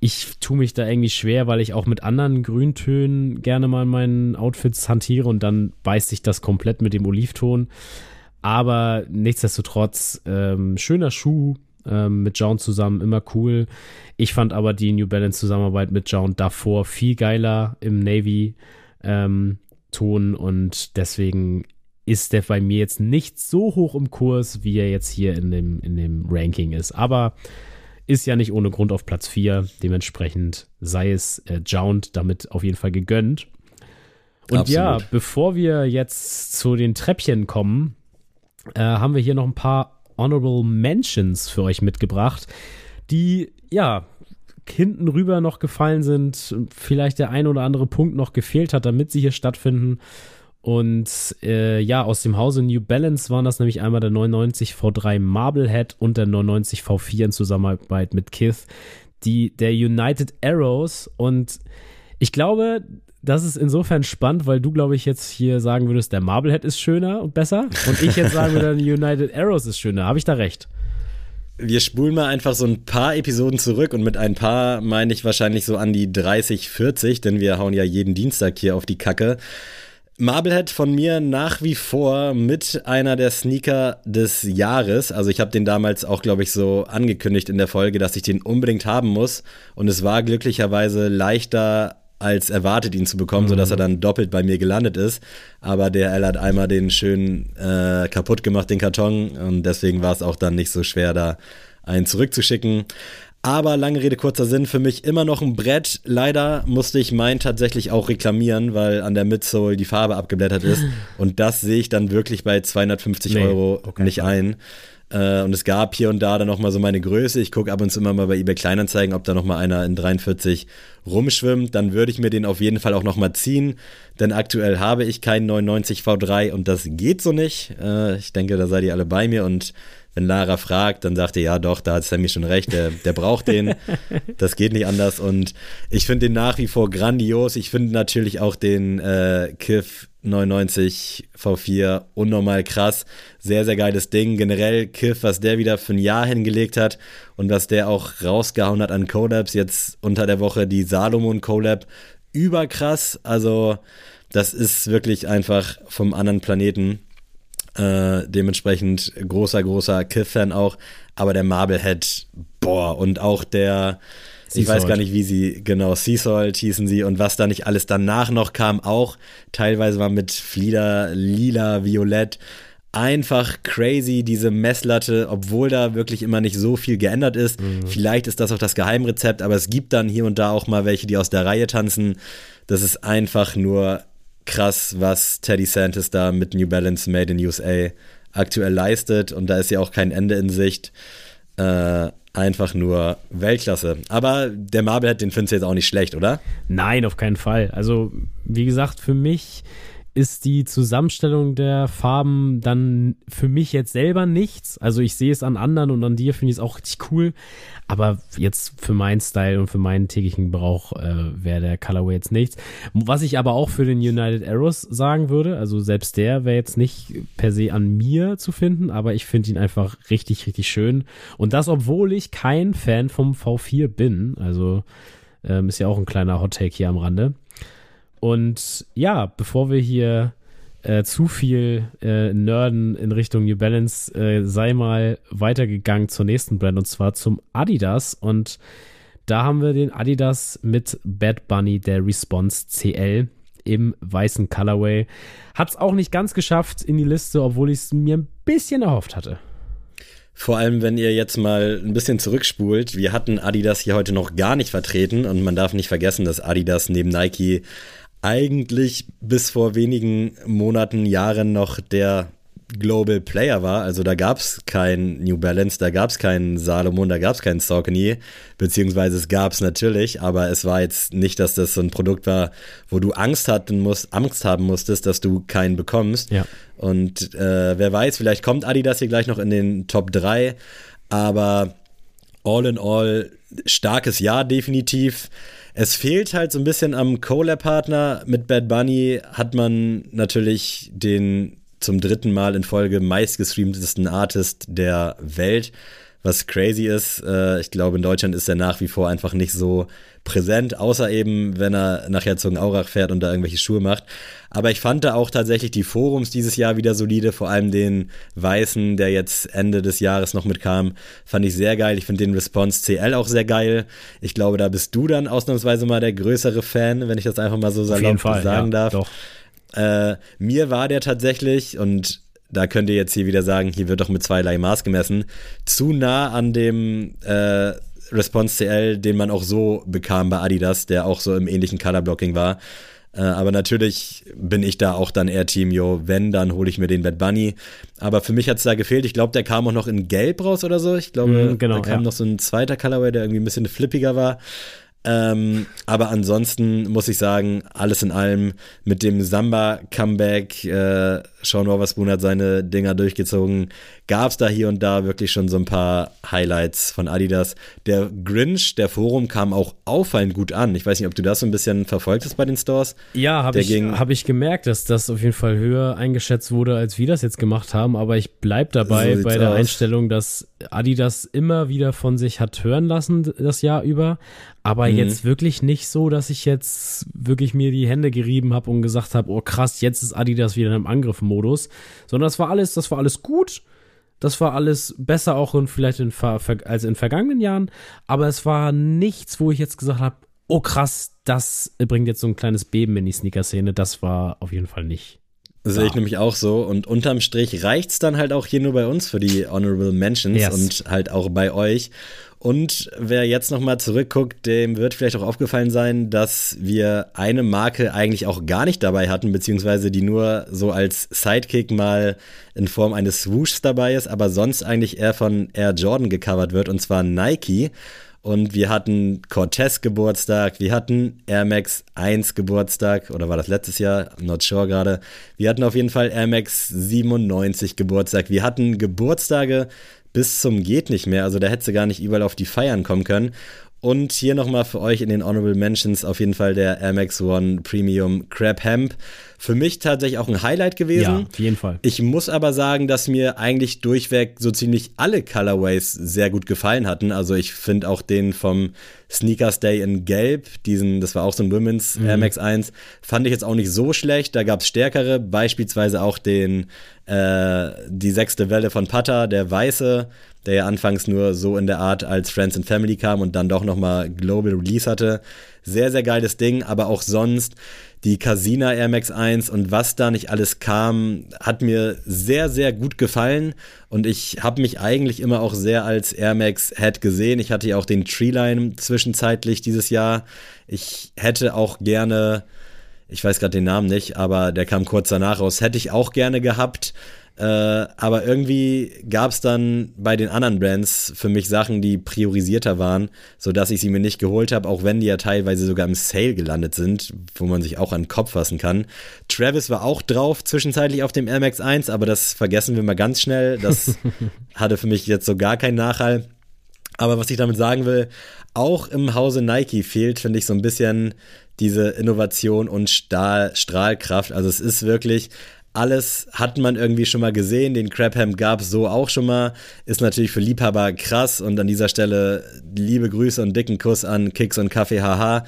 ich tue mich da irgendwie schwer, weil ich auch mit anderen Grüntönen gerne mal meinen Outfits hantiere und dann beißt sich das komplett mit dem Olivton. Aber nichtsdestotrotz, ähm, schöner Schuh ähm, mit John zusammen, immer cool. Ich fand aber die New Balance Zusammenarbeit mit John davor viel geiler im Navy ähm, Ton und deswegen ist der bei mir jetzt nicht so hoch im Kurs, wie er jetzt hier in dem, in dem Ranking ist. Aber ist ja nicht ohne Grund auf Platz 4. Dementsprechend sei es äh, Jount damit auf jeden Fall gegönnt. Und Absolut. ja, bevor wir jetzt zu den Treppchen kommen, äh, haben wir hier noch ein paar Honorable Mentions für euch mitgebracht, die ja hinten rüber noch gefallen sind, vielleicht der ein oder andere Punkt noch gefehlt hat, damit sie hier stattfinden. Und äh, ja, aus dem Hause New Balance waren das nämlich einmal der 99 V3 Marblehead und der 99 V4 in Zusammenarbeit mit Kith, die der United Arrows. Und ich glaube, das ist insofern spannend, weil du, glaube ich, jetzt hier sagen würdest, der Marblehead ist schöner und besser. Und ich jetzt sagen würde, der United Arrows ist schöner. Habe ich da recht? Wir spulen mal einfach so ein paar Episoden zurück und mit ein paar meine ich wahrscheinlich so an die 30, 40, denn wir hauen ja jeden Dienstag hier auf die Kacke. Marblehead von mir nach wie vor mit einer der Sneaker des Jahres. Also ich habe den damals auch, glaube ich, so angekündigt in der Folge, dass ich den unbedingt haben muss. Und es war glücklicherweise leichter als erwartet, ihn zu bekommen, mhm. sodass er dann doppelt bei mir gelandet ist. Aber der L hat einmal den schön äh, kaputt gemacht, den Karton. Und deswegen war es auch dann nicht so schwer, da einen zurückzuschicken. Aber lange Rede, kurzer Sinn, für mich immer noch ein Brett. Leider musste ich meinen tatsächlich auch reklamieren, weil an der Midsole die Farbe abgeblättert ist. Und das sehe ich dann wirklich bei 250 nee, Euro okay. nicht ein. Äh, und es gab hier und da dann nochmal so meine Größe. Ich gucke ab und zu immer mal bei eBay Kleinanzeigen, ob da nochmal einer in 43 rumschwimmt. Dann würde ich mir den auf jeden Fall auch nochmal ziehen. Denn aktuell habe ich keinen 99 V3 und das geht so nicht. Äh, ich denke, da seid ihr alle bei mir und wenn Lara fragt, dann sagt er, ja doch, da hat Sammy schon recht, der, der braucht den. das geht nicht anders. Und ich finde den nach wie vor grandios. Ich finde natürlich auch den äh, Kiff 99 V4 unnormal krass. Sehr, sehr geiles Ding. Generell Kiff, was der wieder für ein Jahr hingelegt hat und was der auch rausgehauen hat an Collabs. Jetzt unter der Woche die Salomon Collab. Überkrass. Also, das ist wirklich einfach vom anderen Planeten. Äh, dementsprechend großer, großer Kiff-Fan auch. Aber der Marblehead, boah, und auch der, ich weiß gar nicht, wie sie, genau, Seasalt hießen sie und was da nicht alles danach noch kam, auch teilweise war mit Flieder, lila, violett. Einfach crazy, diese Messlatte, obwohl da wirklich immer nicht so viel geändert ist. Mhm. Vielleicht ist das auch das Geheimrezept, aber es gibt dann hier und da auch mal welche, die aus der Reihe tanzen. Das ist einfach nur krass, was Teddy Santis da mit New Balance Made in USA aktuell leistet. Und da ist ja auch kein Ende in Sicht. Äh, einfach nur Weltklasse. Aber der Marblehead, den findest du jetzt auch nicht schlecht, oder? Nein, auf keinen Fall. Also, wie gesagt, für mich ist die Zusammenstellung der Farben dann für mich jetzt selber nichts. Also ich sehe es an anderen und an dir finde ich es auch richtig cool. Aber jetzt für meinen Style und für meinen täglichen Gebrauch äh, wäre der Colorway jetzt nichts. Was ich aber auch für den United Arrows sagen würde, also selbst der wäre jetzt nicht per se an mir zu finden, aber ich finde ihn einfach richtig, richtig schön. Und das, obwohl ich kein Fan vom V4 bin. Also ähm, ist ja auch ein kleiner Hot Take hier am Rande. Und ja, bevor wir hier äh, zu viel äh, Nerden in Richtung New Balance, äh, sei mal weitergegangen zur nächsten Brand und zwar zum Adidas. Und da haben wir den Adidas mit Bad Bunny der Response CL im weißen Colorway. Hat es auch nicht ganz geschafft in die Liste, obwohl ich es mir ein bisschen erhofft hatte. Vor allem, wenn ihr jetzt mal ein bisschen zurückspult. Wir hatten Adidas hier heute noch gar nicht vertreten und man darf nicht vergessen, dass Adidas neben Nike eigentlich bis vor wenigen Monaten, Jahren noch der Global Player war. Also da gab es kein New Balance, da gab es keinen Salomon, da gab es keinen Saucony, beziehungsweise es gab es natürlich, aber es war jetzt nicht, dass das so ein Produkt war, wo du Angst hatten musst, Angst haben musstest, dass du keinen bekommst. Ja. Und äh, wer weiß, vielleicht kommt Adidas hier gleich noch in den Top 3, aber all in all starkes Jahr definitiv. Es fehlt halt so ein bisschen am Collab-Partner. Mit Bad Bunny hat man natürlich den zum dritten Mal in Folge meistgestreamtesten Artist der Welt, was crazy ist. Äh, ich glaube, in Deutschland ist er nach wie vor einfach nicht so präsent, außer eben, wenn er nachher zum Aurach fährt und da irgendwelche Schuhe macht. Aber ich fand da auch tatsächlich die Forums dieses Jahr wieder solide, vor allem den Weißen, der jetzt Ende des Jahres noch mitkam, fand ich sehr geil. Ich finde den Response CL auch sehr geil. Ich glaube, da bist du dann ausnahmsweise mal der größere Fan, wenn ich das einfach mal so salopp sagen ja, darf. Doch. Äh, mir war der tatsächlich, und da könnt ihr jetzt hier wieder sagen, hier wird doch mit zweierlei Maß gemessen, zu nah an dem äh, Response CL, den man auch so bekam bei Adidas, der auch so im ähnlichen Colorblocking war. Äh, aber natürlich bin ich da auch dann eher Team, yo, wenn, dann hole ich mir den Bad Bunny. Aber für mich hat es da gefehlt. Ich glaube, der kam auch noch in Gelb raus oder so. Ich glaube, mm, genau, da kam ja. noch so ein zweiter Colorway, der irgendwie ein bisschen flippiger war. Ähm, aber ansonsten muss ich sagen, alles in allem mit dem Samba-Comeback, äh, Sean Wotherspoon hat seine Dinger durchgezogen, gab es da hier und da wirklich schon so ein paar Highlights von Adidas. Der Grinch, der Forum, kam auch auffallend gut an. Ich weiß nicht, ob du das so ein bisschen verfolgt hast bei den Stores. Ja, habe ich, hab ich gemerkt, dass das auf jeden Fall höher eingeschätzt wurde, als wir das jetzt gemacht haben. Aber ich bleibe dabei so bei der aus. Einstellung, dass Adidas immer wieder von sich hat hören lassen das Jahr über. Aber mhm. jetzt wirklich nicht so, dass ich jetzt wirklich mir die Hände gerieben habe und gesagt habe, oh krass, jetzt ist Adidas wieder im Angriffmodus. Sondern das war alles, das war alles gut. Das war alles besser auch in, vielleicht in, als in vergangenen Jahren. Aber es war nichts, wo ich jetzt gesagt habe, oh krass, das bringt jetzt so ein kleines Beben in die Sneaker-Szene. Das war auf jeden Fall nicht. Sehe ich nämlich auch so. Und unterm Strich reicht es dann halt auch hier nur bei uns für die Honorable Mentions yes. und halt auch bei euch. Und wer jetzt nochmal zurückguckt, dem wird vielleicht auch aufgefallen sein, dass wir eine Marke eigentlich auch gar nicht dabei hatten, beziehungsweise die nur so als Sidekick mal in Form eines Swooshs dabei ist, aber sonst eigentlich eher von Air Jordan gecovert wird, und zwar Nike. Und wir hatten Cortez Geburtstag, wir hatten Air Max 1 Geburtstag, oder war das letztes Jahr? I'm not sure gerade. Wir hatten auf jeden Fall Air Max 97 Geburtstag. Wir hatten Geburtstage bis zum geht nicht mehr. Also da hätte sie gar nicht überall auf die Feiern kommen können. Und hier nochmal für euch in den Honorable Mentions auf jeden Fall der Air Max One Premium Crab Hemp. Für mich tatsächlich auch ein Highlight gewesen. Ja, auf jeden Fall. Ich muss aber sagen, dass mir eigentlich durchweg so ziemlich alle Colorways sehr gut gefallen hatten. Also ich finde auch den vom Sneakers Day in Gelb, diesen, das war auch so ein Women's mhm. Air Max 1, fand ich jetzt auch nicht so schlecht. Da gab es stärkere, beispielsweise auch den, äh, die sechste Welle von Pata, der weiße, der ja anfangs nur so in der Art als Friends and Family kam und dann doch nochmal Global Release hatte. Sehr, sehr geiles Ding, aber auch sonst die Casina Air Max 1 und was da nicht alles kam, hat mir sehr, sehr gut gefallen und ich habe mich eigentlich immer auch sehr als Air Max Head gesehen. Ich hatte ja auch den Treeline zwischenzeitlich dieses Jahr. Ich hätte auch gerne, ich weiß gerade den Namen nicht, aber der kam kurz danach raus, hätte ich auch gerne gehabt. Äh, aber irgendwie gab es dann bei den anderen Brands für mich Sachen, die priorisierter waren, sodass ich sie mir nicht geholt habe, auch wenn die ja teilweise sogar im Sale gelandet sind, wo man sich auch an den Kopf fassen kann. Travis war auch drauf zwischenzeitlich auf dem Air Max 1, aber das vergessen wir mal ganz schnell. Das hatte für mich jetzt so gar keinen Nachhall. Aber was ich damit sagen will, auch im Hause Nike fehlt, finde ich, so ein bisschen diese Innovation und Stahl, Strahlkraft. Also es ist wirklich alles hat man irgendwie schon mal gesehen. Den Crabham gab es so auch schon mal. Ist natürlich für Liebhaber krass. Und an dieser Stelle liebe Grüße und dicken Kuss an Kicks und Kaffee Haha.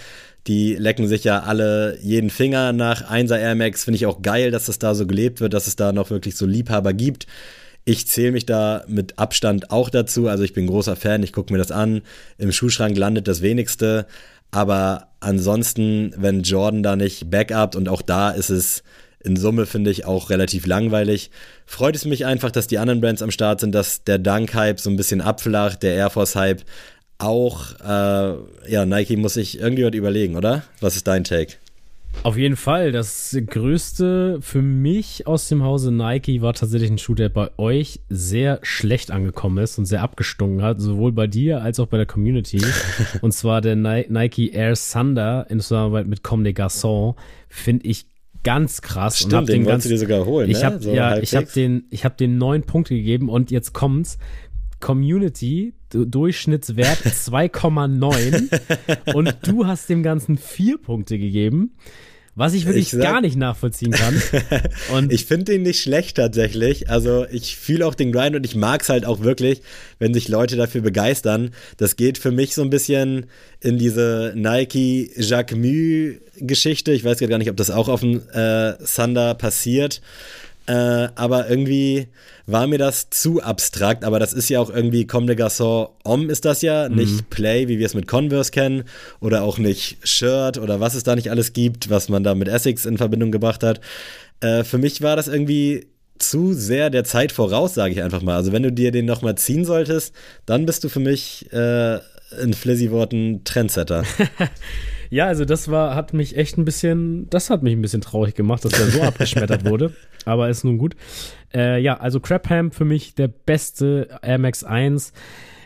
Die lecken sich ja alle jeden Finger nach 1er Air Max. Finde ich auch geil, dass das da so gelebt wird, dass es da noch wirklich so Liebhaber gibt. Ich zähle mich da mit Abstand auch dazu. Also ich bin großer Fan, ich gucke mir das an. Im Schuhschrank landet das wenigste. Aber ansonsten, wenn Jordan da nicht backupt und auch da ist es in Summe, finde ich, auch relativ langweilig. Freut es mich einfach, dass die anderen Brands am Start sind, dass der Dunk-Hype so ein bisschen abflacht, der Air Force-Hype auch. Äh, ja, Nike muss sich irgendwie was überlegen, oder? Was ist dein Take? Auf jeden Fall. Das Größte für mich aus dem Hause Nike war tatsächlich ein Schuh, der bei euch sehr schlecht angekommen ist und sehr abgestunken hat, sowohl bei dir als auch bei der Community. und zwar der Nike Air Thunder in Zusammenarbeit mit Comme des Garçons. Finde ich ganz krass. Stimmt, und den, den ganz, du dir sogar holen. Ich habe ne? so ja, ich habe den, ich habe den neun Punkte gegeben und jetzt kommt's. Community Durchschnittswert 2,9 und du hast dem Ganzen vier Punkte gegeben. Was ich wirklich ich sag, gar nicht nachvollziehen kann. Und ich finde den nicht schlecht tatsächlich. Also ich fühle auch den Grind und ich mag es halt auch wirklich, wenn sich Leute dafür begeistern. Das geht für mich so ein bisschen in diese Nike Jacques Mu Geschichte. Ich weiß gar nicht, ob das auch auf dem äh, Thunder passiert. Äh, aber irgendwie war mir das zu abstrakt. Aber das ist ja auch irgendwie Comme des Garçons Om ist das ja, mhm. nicht Play, wie wir es mit Converse kennen. Oder auch nicht Shirt oder was es da nicht alles gibt, was man da mit Essex in Verbindung gebracht hat. Äh, für mich war das irgendwie zu sehr der Zeit voraus, sage ich einfach mal. Also wenn du dir den nochmal ziehen solltest, dann bist du für mich äh, in Flizzy-Worten Trendsetter. Ja, also das war, hat mich echt ein bisschen, das hat mich ein bisschen traurig gemacht, dass er so abgeschmettert wurde. Aber ist nun gut. Äh, ja, also Crapham für mich der beste Air Max 1.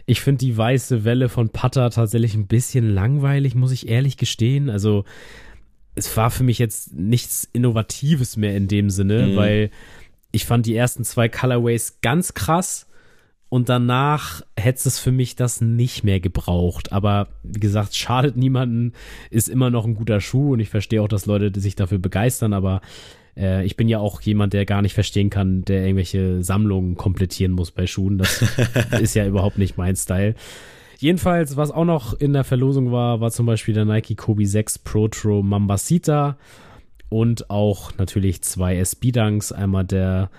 Ich finde die weiße Welle von Putter tatsächlich ein bisschen langweilig, muss ich ehrlich gestehen. Also es war für mich jetzt nichts Innovatives mehr in dem Sinne, mhm. weil ich fand die ersten zwei Colorways ganz krass und danach hätte es für mich das nicht mehr gebraucht. Aber wie gesagt, schadet niemanden, ist immer noch ein guter Schuh und ich verstehe auch, dass Leute sich dafür begeistern, aber äh, ich bin ja auch jemand, der gar nicht verstehen kann, der irgendwelche Sammlungen komplettieren muss bei Schuhen. Das ist ja überhaupt nicht mein Style. Jedenfalls, was auch noch in der Verlosung war, war zum Beispiel der Nike Kobe 6 Pro Tro Mambasita und auch natürlich zwei SB-Dunks, einmal der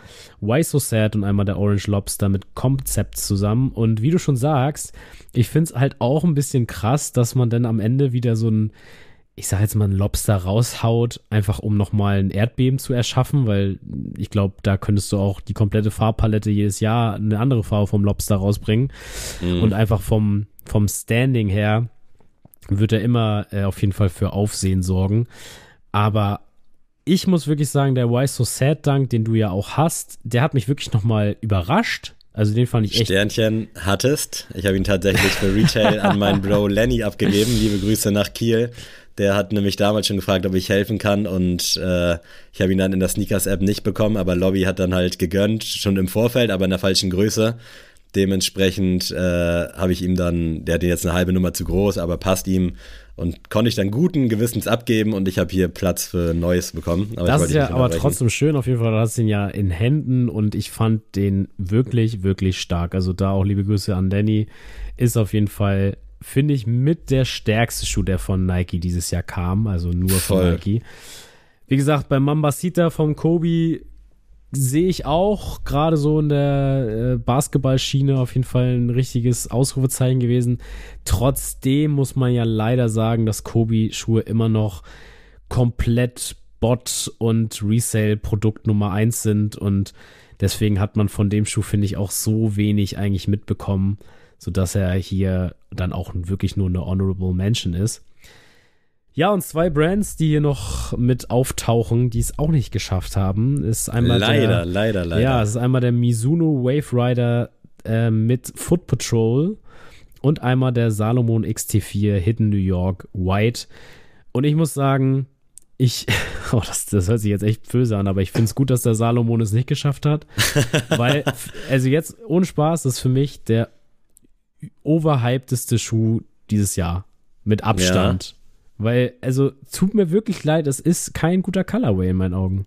Why So Sad und einmal der Orange Lobster mit Concept zusammen. Und wie du schon sagst, ich finde es halt auch ein bisschen krass, dass man dann am Ende wieder so ein, ich sag jetzt mal, ein Lobster raushaut, einfach um nochmal ein Erdbeben zu erschaffen, weil ich glaube, da könntest du auch die komplette Farbpalette jedes Jahr eine andere Farbe vom Lobster rausbringen. Mhm. Und einfach vom, vom Standing her wird er immer äh, auf jeden Fall für Aufsehen sorgen. Aber ich muss wirklich sagen, der Why So Sad Dank, den du ja auch hast, der hat mich wirklich nochmal überrascht. Also den fand ich echt. Sternchen hattest. Ich habe ihn tatsächlich für Retail an meinen Bro Lenny abgegeben. Liebe Grüße nach Kiel. Der hat nämlich damals schon gefragt, ob ich helfen kann und äh, ich habe ihn dann in der Sneakers-App nicht bekommen, aber Lobby hat dann halt gegönnt, schon im Vorfeld, aber in der falschen Größe. Dementsprechend äh, habe ich ihm dann, der hat jetzt eine halbe Nummer zu groß, aber passt ihm und konnte ich dann guten Gewissens abgeben und ich habe hier Platz für Neues bekommen. Aber das ist ja aber trotzdem schön auf jeden Fall. Du hast ihn ja in Händen und ich fand den wirklich, wirklich stark. Also da auch liebe Grüße an Danny. Ist auf jeden Fall, finde ich, mit der stärkste Schuh, der von Nike dieses Jahr kam. Also nur von Voll. Nike. Wie gesagt, bei Mambasita vom Kobe sehe ich auch gerade so in der äh, Basketballschiene auf jeden Fall ein richtiges Ausrufezeichen gewesen. Trotzdem muss man ja leider sagen, dass Kobe-Schuhe immer noch komplett Bot und Resale-Produkt Nummer eins sind und deswegen hat man von dem Schuh, finde ich, auch so wenig eigentlich mitbekommen, sodass er hier dann auch wirklich nur eine Honorable Mention ist. Ja, und zwei Brands, die hier noch mit auftauchen, die es auch nicht geschafft haben, ist einmal leider, der, leider, leider. Ja, es ist einmal der Mizuno Wave Rider äh, mit Foot Patrol und einmal der Salomon XT4 Hidden New York White. Und ich muss sagen, ich, oh, das, das hört sich jetzt echt böse an, aber ich finde es gut, dass der Salomon es nicht geschafft hat. weil, also jetzt ohne Spaß, das ist für mich der overhypedeste Schuh dieses Jahr. Mit Abstand. Ja. Weil, also, tut mir wirklich leid, es ist kein guter Colorway in meinen Augen.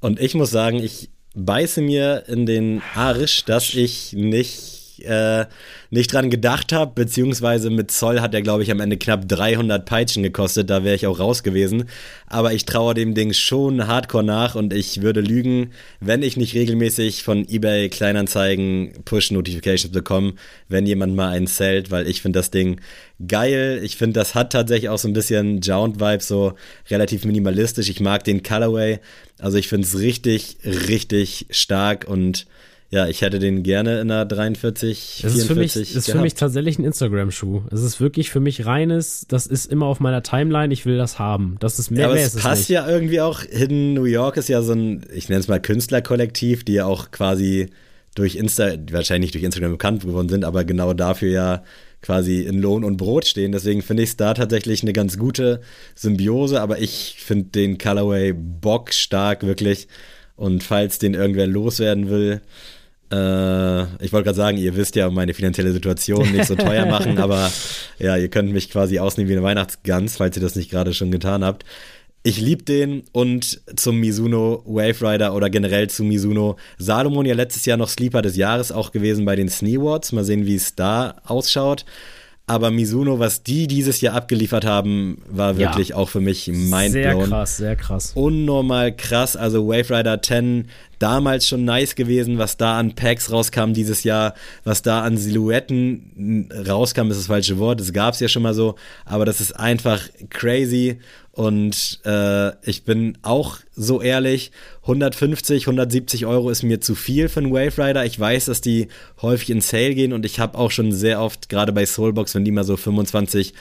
Und ich muss sagen, ich beiße mir in den Arsch, dass ich nicht ich äh, nicht dran gedacht habe, beziehungsweise mit Zoll hat er, glaube ich, am Ende knapp 300 Peitschen gekostet, da wäre ich auch raus gewesen. Aber ich traue dem Ding schon hardcore nach und ich würde lügen, wenn ich nicht regelmäßig von eBay Kleinanzeigen Push-Notifications bekomme, wenn jemand mal einen zählt, weil ich finde das Ding geil. Ich finde, das hat tatsächlich auch so ein bisschen Jound-Vibe, so relativ minimalistisch. Ich mag den Colorway. Also ich finde es richtig, richtig stark und ja, ich hätte den gerne in einer 43, das 44 ist für mich, ist für mich tatsächlich ein Instagram-Schuh. Es ist wirklich für mich reines, das ist immer auf meiner Timeline, ich will das haben. Das ist mehr, ja, aber mehr es passt nicht. ja irgendwie auch, Hidden New York ist ja so ein, ich nenne es mal Künstlerkollektiv, die ja auch quasi durch Insta, wahrscheinlich durch Instagram bekannt geworden sind, aber genau dafür ja quasi in Lohn und Brot stehen. Deswegen finde ich es da tatsächlich eine ganz gute Symbiose, aber ich finde den Colorway bockstark wirklich. Und falls den irgendwer loswerden will, ich wollte gerade sagen, ihr wisst ja meine finanzielle Situation nicht so teuer machen, aber ja, ihr könnt mich quasi ausnehmen wie eine Weihnachtsgans, falls ihr das nicht gerade schon getan habt. Ich liebe den und zum Mizuno Wave Rider oder generell zu Mizuno. Salomon ja letztes Jahr noch Sleeper des Jahres auch gewesen bei den Sneewards. Mal sehen, wie es da ausschaut. Aber Mizuno, was die dieses Jahr abgeliefert haben, war wirklich ja. auch für mich mindblown. Sehr krass, sehr krass. Unnormal krass. Also Wave Rider 10 damals schon nice gewesen, was da an Packs rauskam dieses Jahr, was da an Silhouetten rauskam, ist das falsche Wort, das gab es ja schon mal so, aber das ist einfach crazy und äh, ich bin auch so ehrlich, 150, 170 Euro ist mir zu viel für einen Wave Rider. Ich weiß, dass die häufig in Sale gehen und ich habe auch schon sehr oft, gerade bei Soulbox, wenn die mal so 25%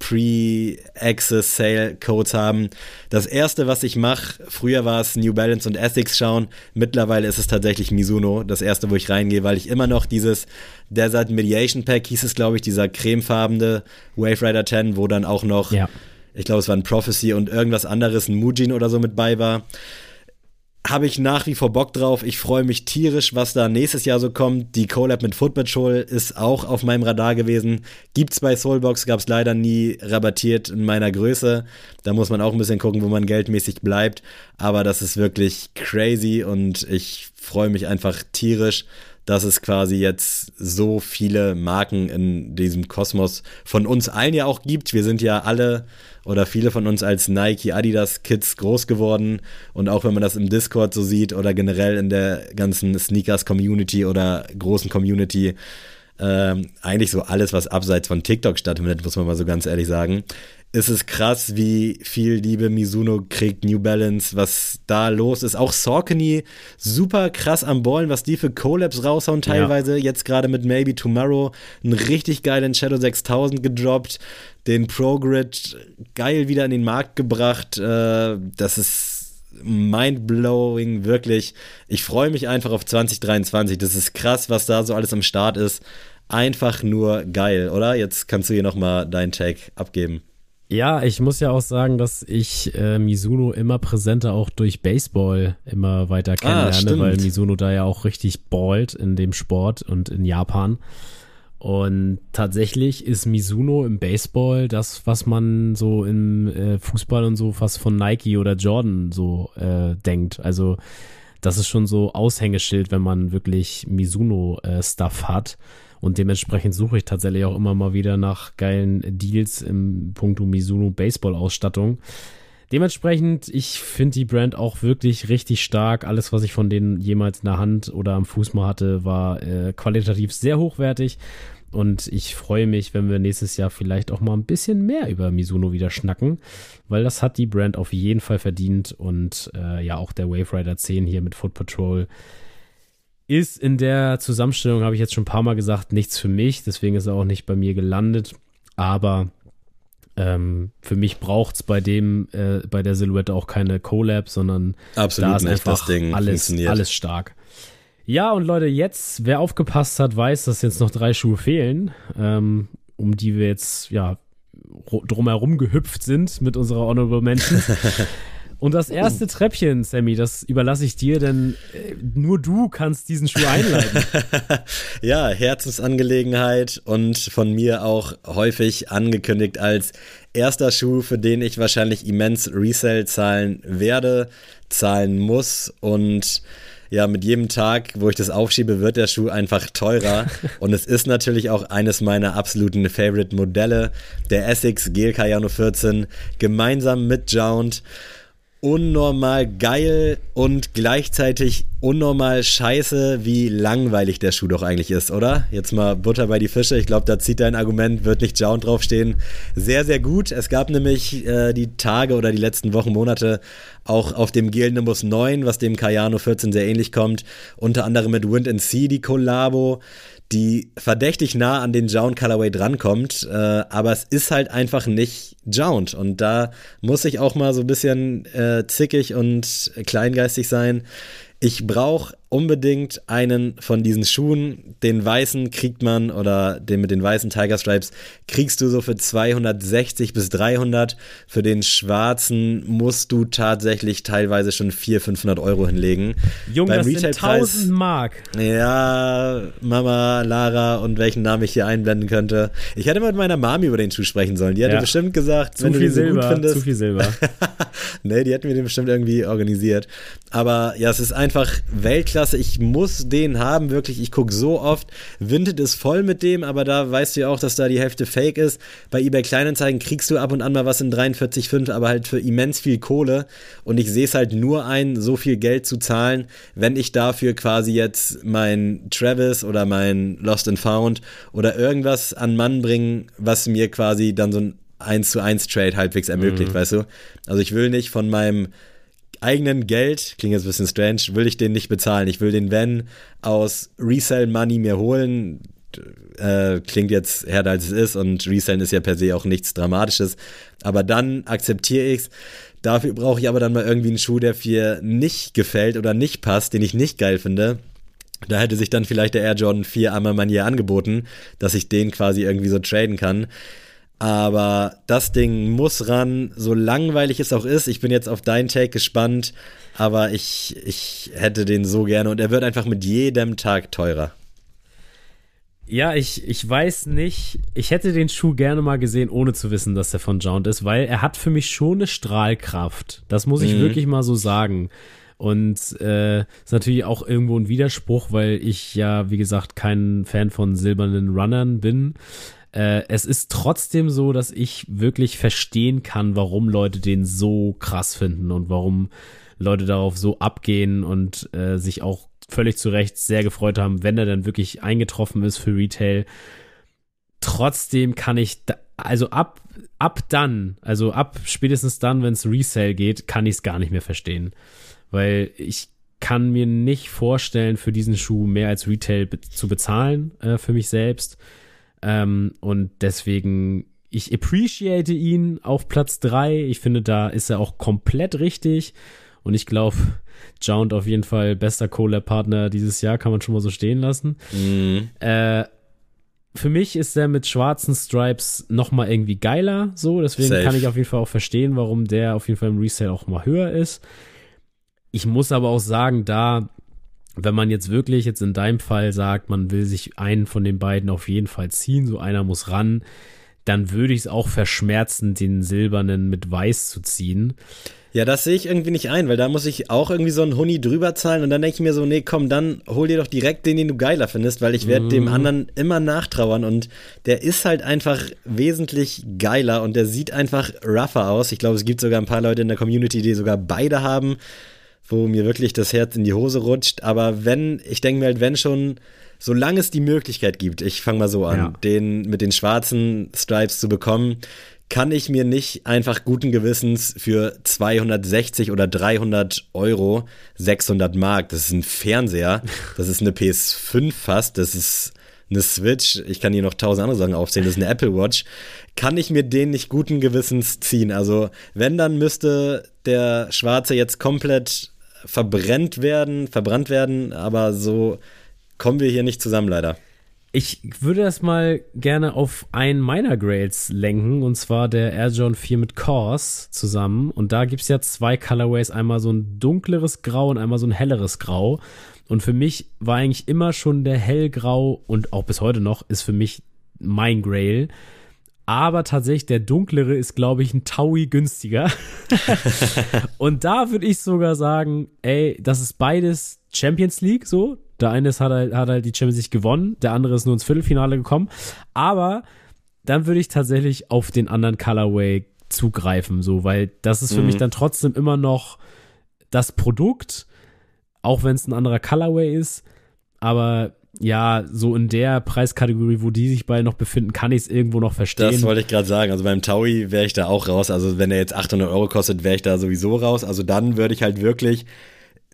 Pre-Access Sale Codes haben. Das erste, was ich mache, früher war es New Balance und Essex schauen. Mittlerweile ist es tatsächlich Mizuno, das erste, wo ich reingehe, weil ich immer noch dieses Desert Mediation Pack hieß es, glaube ich, dieser cremefarbene Wave Rider 10, wo dann auch noch ja ich glaube, es war ein Prophecy und irgendwas anderes, ein Mujin oder so mit bei war. Habe ich nach wie vor Bock drauf. Ich freue mich tierisch, was da nächstes Jahr so kommt. Die Collab mit Foot Patrol ist auch auf meinem Radar gewesen. Gibt's bei Soulbox, gab es leider nie rabattiert in meiner Größe. Da muss man auch ein bisschen gucken, wo man geldmäßig bleibt. Aber das ist wirklich crazy und ich freue mich einfach tierisch dass es quasi jetzt so viele Marken in diesem Kosmos von uns allen ja auch gibt. Wir sind ja alle oder viele von uns als Nike, Adidas Kids groß geworden und auch wenn man das im Discord so sieht oder generell in der ganzen Sneakers Community oder großen Community, ähm, eigentlich so alles, was abseits von TikTok stattfindet, muss man mal so ganz ehrlich sagen, ist es krass, wie viel Liebe Mizuno kriegt, New Balance, was da los ist. Auch Saucony super krass am Ballen, was die für Collabs raushauen teilweise. Ja. Jetzt gerade mit Maybe Tomorrow einen richtig geilen Shadow 6000 gedroppt, den ProGrid geil wieder in den Markt gebracht. Äh, das ist mindblowing, wirklich. Ich freue mich einfach auf 2023. Das ist krass, was da so alles am Start ist. Einfach nur geil, oder? Jetzt kannst du hier nochmal deinen Take abgeben. Ja, ich muss ja auch sagen, dass ich äh, Mizuno immer präsenter auch durch Baseball immer weiter ah, kennenlerne, ah, weil Mizuno da ja auch richtig ballt in dem Sport und in Japan. Und tatsächlich ist Mizuno im Baseball das, was man so im äh, Fußball und so fast von Nike oder Jordan so äh, denkt. Also das ist schon so Aushängeschild, wenn man wirklich Mizuno-Stuff äh, hat. Und dementsprechend suche ich tatsächlich auch immer mal wieder nach geilen Deals im Punkto Mizuno Baseball-Ausstattung. Dementsprechend, ich finde die Brand auch wirklich richtig stark. Alles, was ich von denen jemals in der Hand oder am Fuß mal hatte, war äh, qualitativ sehr hochwertig. Und ich freue mich, wenn wir nächstes Jahr vielleicht auch mal ein bisschen mehr über Mizuno wieder schnacken, weil das hat die Brand auf jeden Fall verdient. Und äh, ja, auch der Wave Rider 10 hier mit Foot Patrol ist in der Zusammenstellung, habe ich jetzt schon ein paar Mal gesagt, nichts für mich. Deswegen ist er auch nicht bei mir gelandet. Aber ähm, für mich braucht es bei dem, äh, bei der Silhouette auch keine Collab, sondern Absolut da ist nicht, einfach alles, alles stark. Ja, und Leute, jetzt, wer aufgepasst hat, weiß, dass jetzt noch drei Schuhe fehlen, ähm, um die wir jetzt, ja, drumherum gehüpft sind mit unserer Honorable Mention. Und das erste Treppchen, Sammy, das überlasse ich dir, denn äh, nur du kannst diesen Schuh einleiten. ja, Herzensangelegenheit und von mir auch häufig angekündigt als erster Schuh, für den ich wahrscheinlich immens Resell zahlen werde, zahlen muss und ja, mit jedem Tag, wo ich das aufschiebe, wird der Schuh einfach teurer. und es ist natürlich auch eines meiner absoluten Favorite-Modelle, der Essex Gel Cayano 14, gemeinsam mit Jound unnormal geil und gleichzeitig unnormal scheiße, wie langweilig der Schuh doch eigentlich ist, oder? Jetzt mal Butter bei die Fische. Ich glaube, da zieht dein Argument, wird nicht Jound draufstehen. Sehr, sehr gut. Es gab nämlich äh, die Tage oder die letzten Wochen, Monate auch auf dem Gel Nimbus 9, was dem Cayano 14 sehr ähnlich kommt. Unter anderem mit Wind and Sea die Collabo die verdächtig nah an den Jound Colorway drankommt, äh, aber es ist halt einfach nicht Jound und da muss ich auch mal so ein bisschen äh, zickig und kleingeistig sein. Ich brauche unbedingt einen von diesen Schuhen. Den weißen kriegt man oder den mit den weißen Tiger Stripes kriegst du so für 260 bis 300. Für den schwarzen musst du tatsächlich teilweise schon 400, 500 Euro hinlegen. Junge, Beim das sind 1000 Mark. Ja, Mama, Lara und welchen Namen ich hier einblenden könnte. Ich hätte mal mit meiner Mami über den Schuh sprechen sollen. Die hätte ja. bestimmt gesagt, zu wenn du den so Silber, gut findest. Zu viel Silber. nee, die hätten wir den bestimmt irgendwie organisiert. Aber ja, es ist einfach Weltklasse Klasse, ich muss den haben, wirklich. Ich gucke so oft. Vinted ist voll mit dem, aber da weißt du ja auch, dass da die Hälfte Fake ist. Bei eBay Kleinanzeigen kriegst du ab und an mal was in 43,5, aber halt für immens viel Kohle. Und ich sehe es halt nur ein, so viel Geld zu zahlen, wenn ich dafür quasi jetzt mein Travis oder mein Lost and Found oder irgendwas an Mann bringen, was mir quasi dann so ein 1 zu 1 Trade halbwegs ermöglicht, mhm. weißt du? Also ich will nicht von meinem eigenen Geld, klingt jetzt ein bisschen strange, will ich den nicht bezahlen. Ich will den Van aus Resell Money mir holen. Äh, klingt jetzt härter als es ist und Resellen ist ja per se auch nichts Dramatisches. Aber dann akzeptiere ich es. Dafür brauche ich aber dann mal irgendwie einen Schuh, der mir nicht gefällt oder nicht passt, den ich nicht geil finde. Da hätte sich dann vielleicht der Air Jordan 4 einmal Manier angeboten, dass ich den quasi irgendwie so traden kann. Aber das Ding muss ran, so langweilig es auch ist. Ich bin jetzt auf deinen Take gespannt, aber ich, ich hätte den so gerne und er wird einfach mit jedem Tag teurer. Ja, ich, ich weiß nicht. Ich hätte den Schuh gerne mal gesehen, ohne zu wissen, dass der von Jount ist, weil er hat für mich schon eine Strahlkraft. Das muss ich mhm. wirklich mal so sagen. Und äh, ist natürlich auch irgendwo ein Widerspruch, weil ich ja, wie gesagt, kein Fan von silbernen Runnern bin. Äh, es ist trotzdem so, dass ich wirklich verstehen kann, warum Leute den so krass finden und warum Leute darauf so abgehen und äh, sich auch völlig zu Recht sehr gefreut haben, wenn er dann wirklich eingetroffen ist für Retail. Trotzdem kann ich, da, also ab, ab dann, also ab spätestens dann, wenn es Resale geht, kann ich es gar nicht mehr verstehen. Weil ich kann mir nicht vorstellen, für diesen Schuh mehr als Retail be zu bezahlen äh, für mich selbst. Ähm, und deswegen, ich appreciate ihn auf Platz 3. Ich finde, da ist er auch komplett richtig. Und ich glaube, Jound auf jeden Fall bester Collab-Partner dieses Jahr, kann man schon mal so stehen lassen. Mhm. Äh, für mich ist der mit schwarzen Stripes noch mal irgendwie geiler, so. Deswegen Safe. kann ich auf jeden Fall auch verstehen, warum der auf jeden Fall im Resale auch mal höher ist. Ich muss aber auch sagen, da wenn man jetzt wirklich jetzt in deinem Fall sagt, man will sich einen von den beiden auf jeden Fall ziehen, so einer muss ran, dann würde ich es auch verschmerzen, den silbernen mit weiß zu ziehen. Ja, das sehe ich irgendwie nicht ein, weil da muss ich auch irgendwie so einen Huni drüber zahlen und dann denke ich mir so, nee, komm, dann hol dir doch direkt den, den du geiler findest, weil ich werde mm. dem mhm. anderen immer nachtrauern und der ist halt einfach wesentlich geiler und der sieht einfach rougher aus. Ich glaube, es gibt sogar ein paar Leute in der Community, die sogar beide haben wo mir wirklich das Herz in die Hose rutscht. Aber wenn, ich denke mir halt, wenn schon, solange es die Möglichkeit gibt, ich fange mal so an, ja. den mit den schwarzen Stripes zu bekommen, kann ich mir nicht einfach guten Gewissens für 260 oder 300 Euro 600 Mark, das ist ein Fernseher, das ist eine PS5 fast, das ist eine Switch, ich kann hier noch tausend andere Sachen aufzählen, das ist eine Apple Watch, kann ich mir den nicht guten Gewissens ziehen. Also wenn, dann müsste der Schwarze jetzt komplett verbrennt werden, verbrannt werden, aber so kommen wir hier nicht zusammen leider. Ich würde das mal gerne auf einen meiner Grails lenken, und zwar der Air John 4 mit Cause zusammen. Und da gibt es ja zwei Colorways, einmal so ein dunkleres Grau und einmal so ein helleres Grau. Und für mich war eigentlich immer schon der hellgrau und auch bis heute noch ist für mich mein Grail. Aber tatsächlich, der dunklere ist, glaube ich, ein Taui günstiger. und da würde ich sogar sagen, ey, das ist beides Champions League so. Der eine ist, hat, halt, hat halt die Champions League gewonnen, der andere ist nur ins Viertelfinale gekommen. Aber dann würde ich tatsächlich auf den anderen Colorway zugreifen, so, weil das ist für mhm. mich dann trotzdem immer noch das Produkt, auch wenn es ein anderer Colorway ist. Aber ja, so in der Preiskategorie, wo die sich beide noch befinden, kann ich es irgendwo noch verstehen. Das wollte ich gerade sagen. Also beim Taui wäre ich da auch raus. Also wenn er jetzt 800 Euro kostet, wäre ich da sowieso raus. Also dann würde ich halt wirklich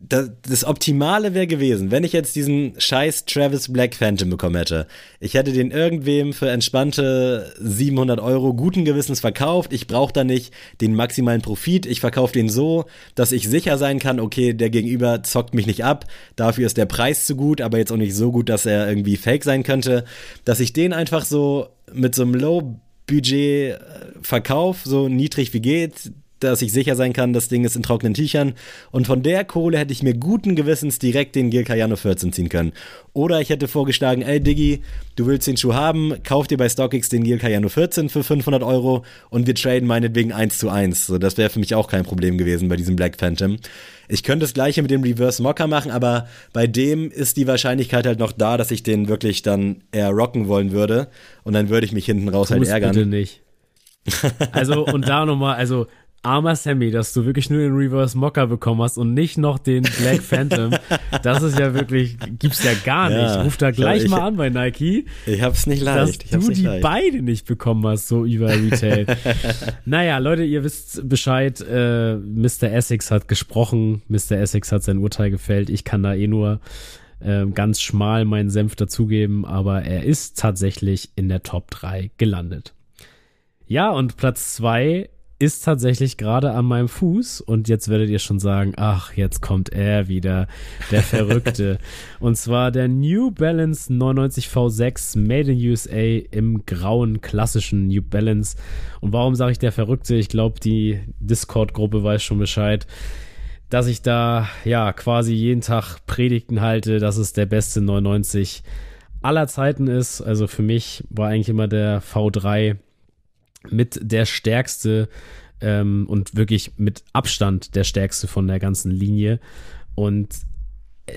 das, das Optimale wäre gewesen, wenn ich jetzt diesen scheiß Travis Black Phantom bekommen hätte. Ich hätte den irgendwem für entspannte 700 Euro guten Gewissens verkauft. Ich brauche da nicht den maximalen Profit. Ich verkaufe den so, dass ich sicher sein kann, okay, der Gegenüber zockt mich nicht ab. Dafür ist der Preis zu gut, aber jetzt auch nicht so gut, dass er irgendwie fake sein könnte. Dass ich den einfach so mit so einem Low Budget äh, verkauf, so niedrig wie geht, dass ich sicher sein kann, das Ding ist in trockenen Tüchern. Und von der Kohle hätte ich mir guten Gewissens direkt den Gear Cayano 14 ziehen können. Oder ich hätte vorgeschlagen, ey Diggi, du willst den Schuh haben, kauf dir bei StockX den Gear Cayano 14 für 500 Euro und wir traden meinetwegen 1 zu 1. So, das wäre für mich auch kein Problem gewesen bei diesem Black Phantom. Ich könnte das gleiche mit dem Reverse Mocker machen, aber bei dem ist die Wahrscheinlichkeit halt noch da, dass ich den wirklich dann eher rocken wollen würde. Und dann würde ich mich hinten raus halt ärgern. Bitte nicht. Also, und da nochmal, also armer Sammy, dass du wirklich nur den Reverse Mocker bekommen hast und nicht noch den Black Phantom. das ist ja wirklich, gibt's ja gar nicht. Ja, Ruf da gleich ich, mal an bei Nike. Ich hab's nicht leicht. Dass du die leicht. beide nicht bekommen hast, so über Retail. naja, Leute, ihr wisst Bescheid. Äh, Mr. Essex hat gesprochen. Mr. Essex hat sein Urteil gefällt. Ich kann da eh nur äh, ganz schmal meinen Senf dazugeben, aber er ist tatsächlich in der Top 3 gelandet. Ja, und Platz 2 ist tatsächlich gerade an meinem Fuß und jetzt werdet ihr schon sagen, ach, jetzt kommt er wieder, der Verrückte. und zwar der New Balance 99 V6 Made in USA im grauen klassischen New Balance. Und warum sage ich der Verrückte? Ich glaube, die Discord-Gruppe weiß schon Bescheid dass ich da ja quasi jeden Tag Predigten halte, dass es der beste 99 aller Zeiten ist. Also für mich war eigentlich immer der V3 mit der stärkste ähm, und wirklich mit Abstand der stärkste von der ganzen Linie. Und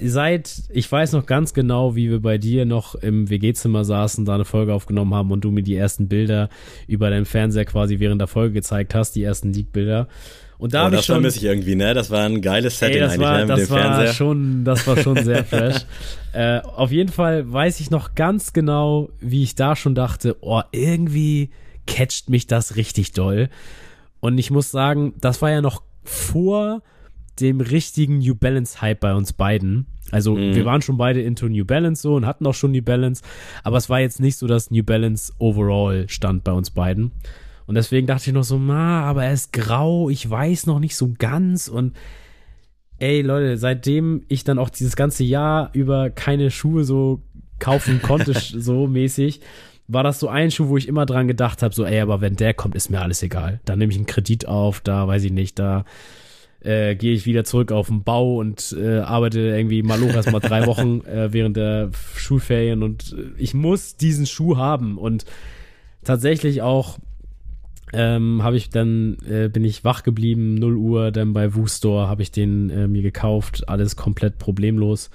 seit, ich weiß noch ganz genau, wie wir bei dir noch im WG-Zimmer saßen, da eine Folge aufgenommen haben und du mir die ersten Bilder über deinen Fernseher quasi während der Folge gezeigt hast, die ersten League-Bilder. Und da oh, das ich schon, vermisse ich irgendwie, ne? Das war ein geiles Setting ey, das eigentlich, war, ne? Mit das dem war Fernseher. Schon, das war schon sehr fresh. äh, auf jeden Fall weiß ich noch ganz genau, wie ich da schon dachte, oh, irgendwie catcht mich das richtig doll. Und ich muss sagen, das war ja noch vor dem richtigen New Balance Hype bei uns beiden. Also mhm. wir waren schon beide into New Balance so und hatten auch schon New Balance, aber es war jetzt nicht so, dass New Balance overall stand bei uns beiden. Und deswegen dachte ich noch so, na, aber er ist grau, ich weiß noch nicht so ganz und ey Leute, seitdem ich dann auch dieses ganze Jahr über keine Schuhe so kaufen konnte, so mäßig, war das so ein Schuh, wo ich immer dran gedacht habe, so, ey, aber wenn der kommt, ist mir alles egal. Dann nehme ich einen Kredit auf, da weiß ich nicht, da äh, gehe ich wieder zurück auf den Bau und äh, arbeite irgendwie mal hoch erstmal drei Wochen äh, während der Schulferien und äh, ich muss diesen Schuh haben und tatsächlich auch ähm, habe ich dann äh, bin ich wach geblieben 0 Uhr dann bei Woo Store habe ich den äh, mir gekauft alles komplett problemlos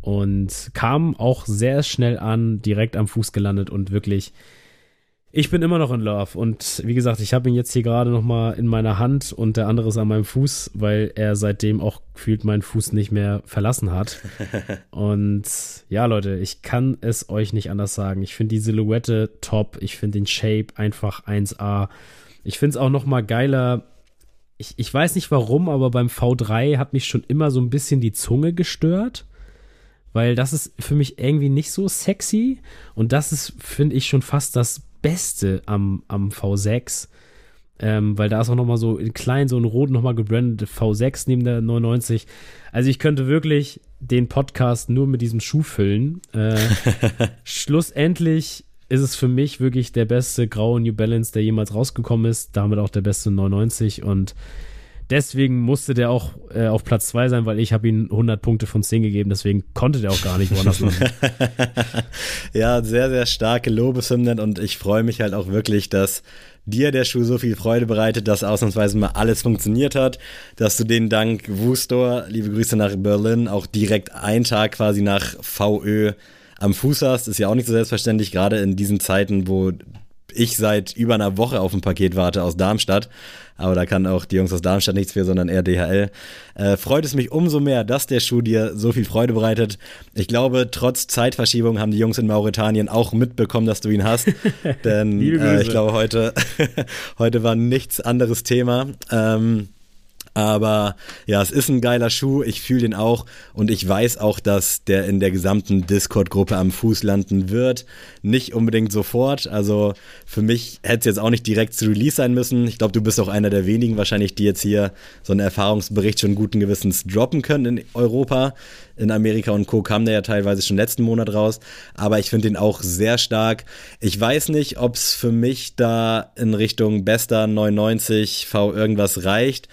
und kam auch sehr schnell an, direkt am Fuß gelandet und wirklich, ich bin immer noch in Love. Und wie gesagt, ich habe ihn jetzt hier gerade noch mal in meiner Hand und der andere ist an meinem Fuß, weil er seitdem auch gefühlt meinen Fuß nicht mehr verlassen hat. und ja, Leute, ich kann es euch nicht anders sagen. Ich finde die Silhouette top. Ich finde den Shape einfach 1A. Ich finde es auch noch mal geiler. Ich, ich weiß nicht warum, aber beim V3 hat mich schon immer so ein bisschen die Zunge gestört weil das ist für mich irgendwie nicht so sexy und das ist, finde ich, schon fast das Beste am, am V6. Ähm, weil da ist auch nochmal so in klein, so ein rot nochmal gebrandet V6 neben der 99. Also ich könnte wirklich den Podcast nur mit diesem Schuh füllen. Äh, schlussendlich ist es für mich wirklich der beste graue New Balance, der jemals rausgekommen ist. Damit auch der beste 99 und deswegen musste der auch äh, auf Platz 2 sein, weil ich habe ihm 100 Punkte von 10 gegeben, deswegen konnte der auch gar nicht woanders landen. ja, sehr, sehr starke Lobeshymnen. Und ich freue mich halt auch wirklich, dass dir der Schuh so viel Freude bereitet, dass ausnahmsweise mal alles funktioniert hat, dass du den dank Wustor, liebe Grüße nach Berlin, auch direkt einen Tag quasi nach VÖ am Fuß hast, ist ja auch nicht so selbstverständlich, gerade in diesen Zeiten, wo ich seit über einer Woche auf ein Paket warte aus Darmstadt. Aber da kann auch die Jungs aus Darmstadt nichts für, sondern eher DHL. Äh, freut es mich umso mehr, dass der Schuh dir so viel Freude bereitet. Ich glaube, trotz Zeitverschiebung haben die Jungs in Mauretanien auch mitbekommen, dass du ihn hast. Denn äh, ich glaube, heute, heute war nichts anderes Thema. Ähm, aber ja, es ist ein geiler Schuh. Ich fühle den auch und ich weiß auch, dass der in der gesamten Discord-Gruppe am Fuß landen wird. Nicht unbedingt sofort. Also für mich hätte es jetzt auch nicht direkt zu Release sein müssen. Ich glaube, du bist auch einer der wenigen wahrscheinlich, die jetzt hier so einen Erfahrungsbericht schon guten Gewissens droppen können in Europa. In Amerika und Co. kam der ja teilweise schon letzten Monat raus. Aber ich finde den auch sehr stark. Ich weiß nicht, ob es für mich da in Richtung bester 99 V irgendwas reicht.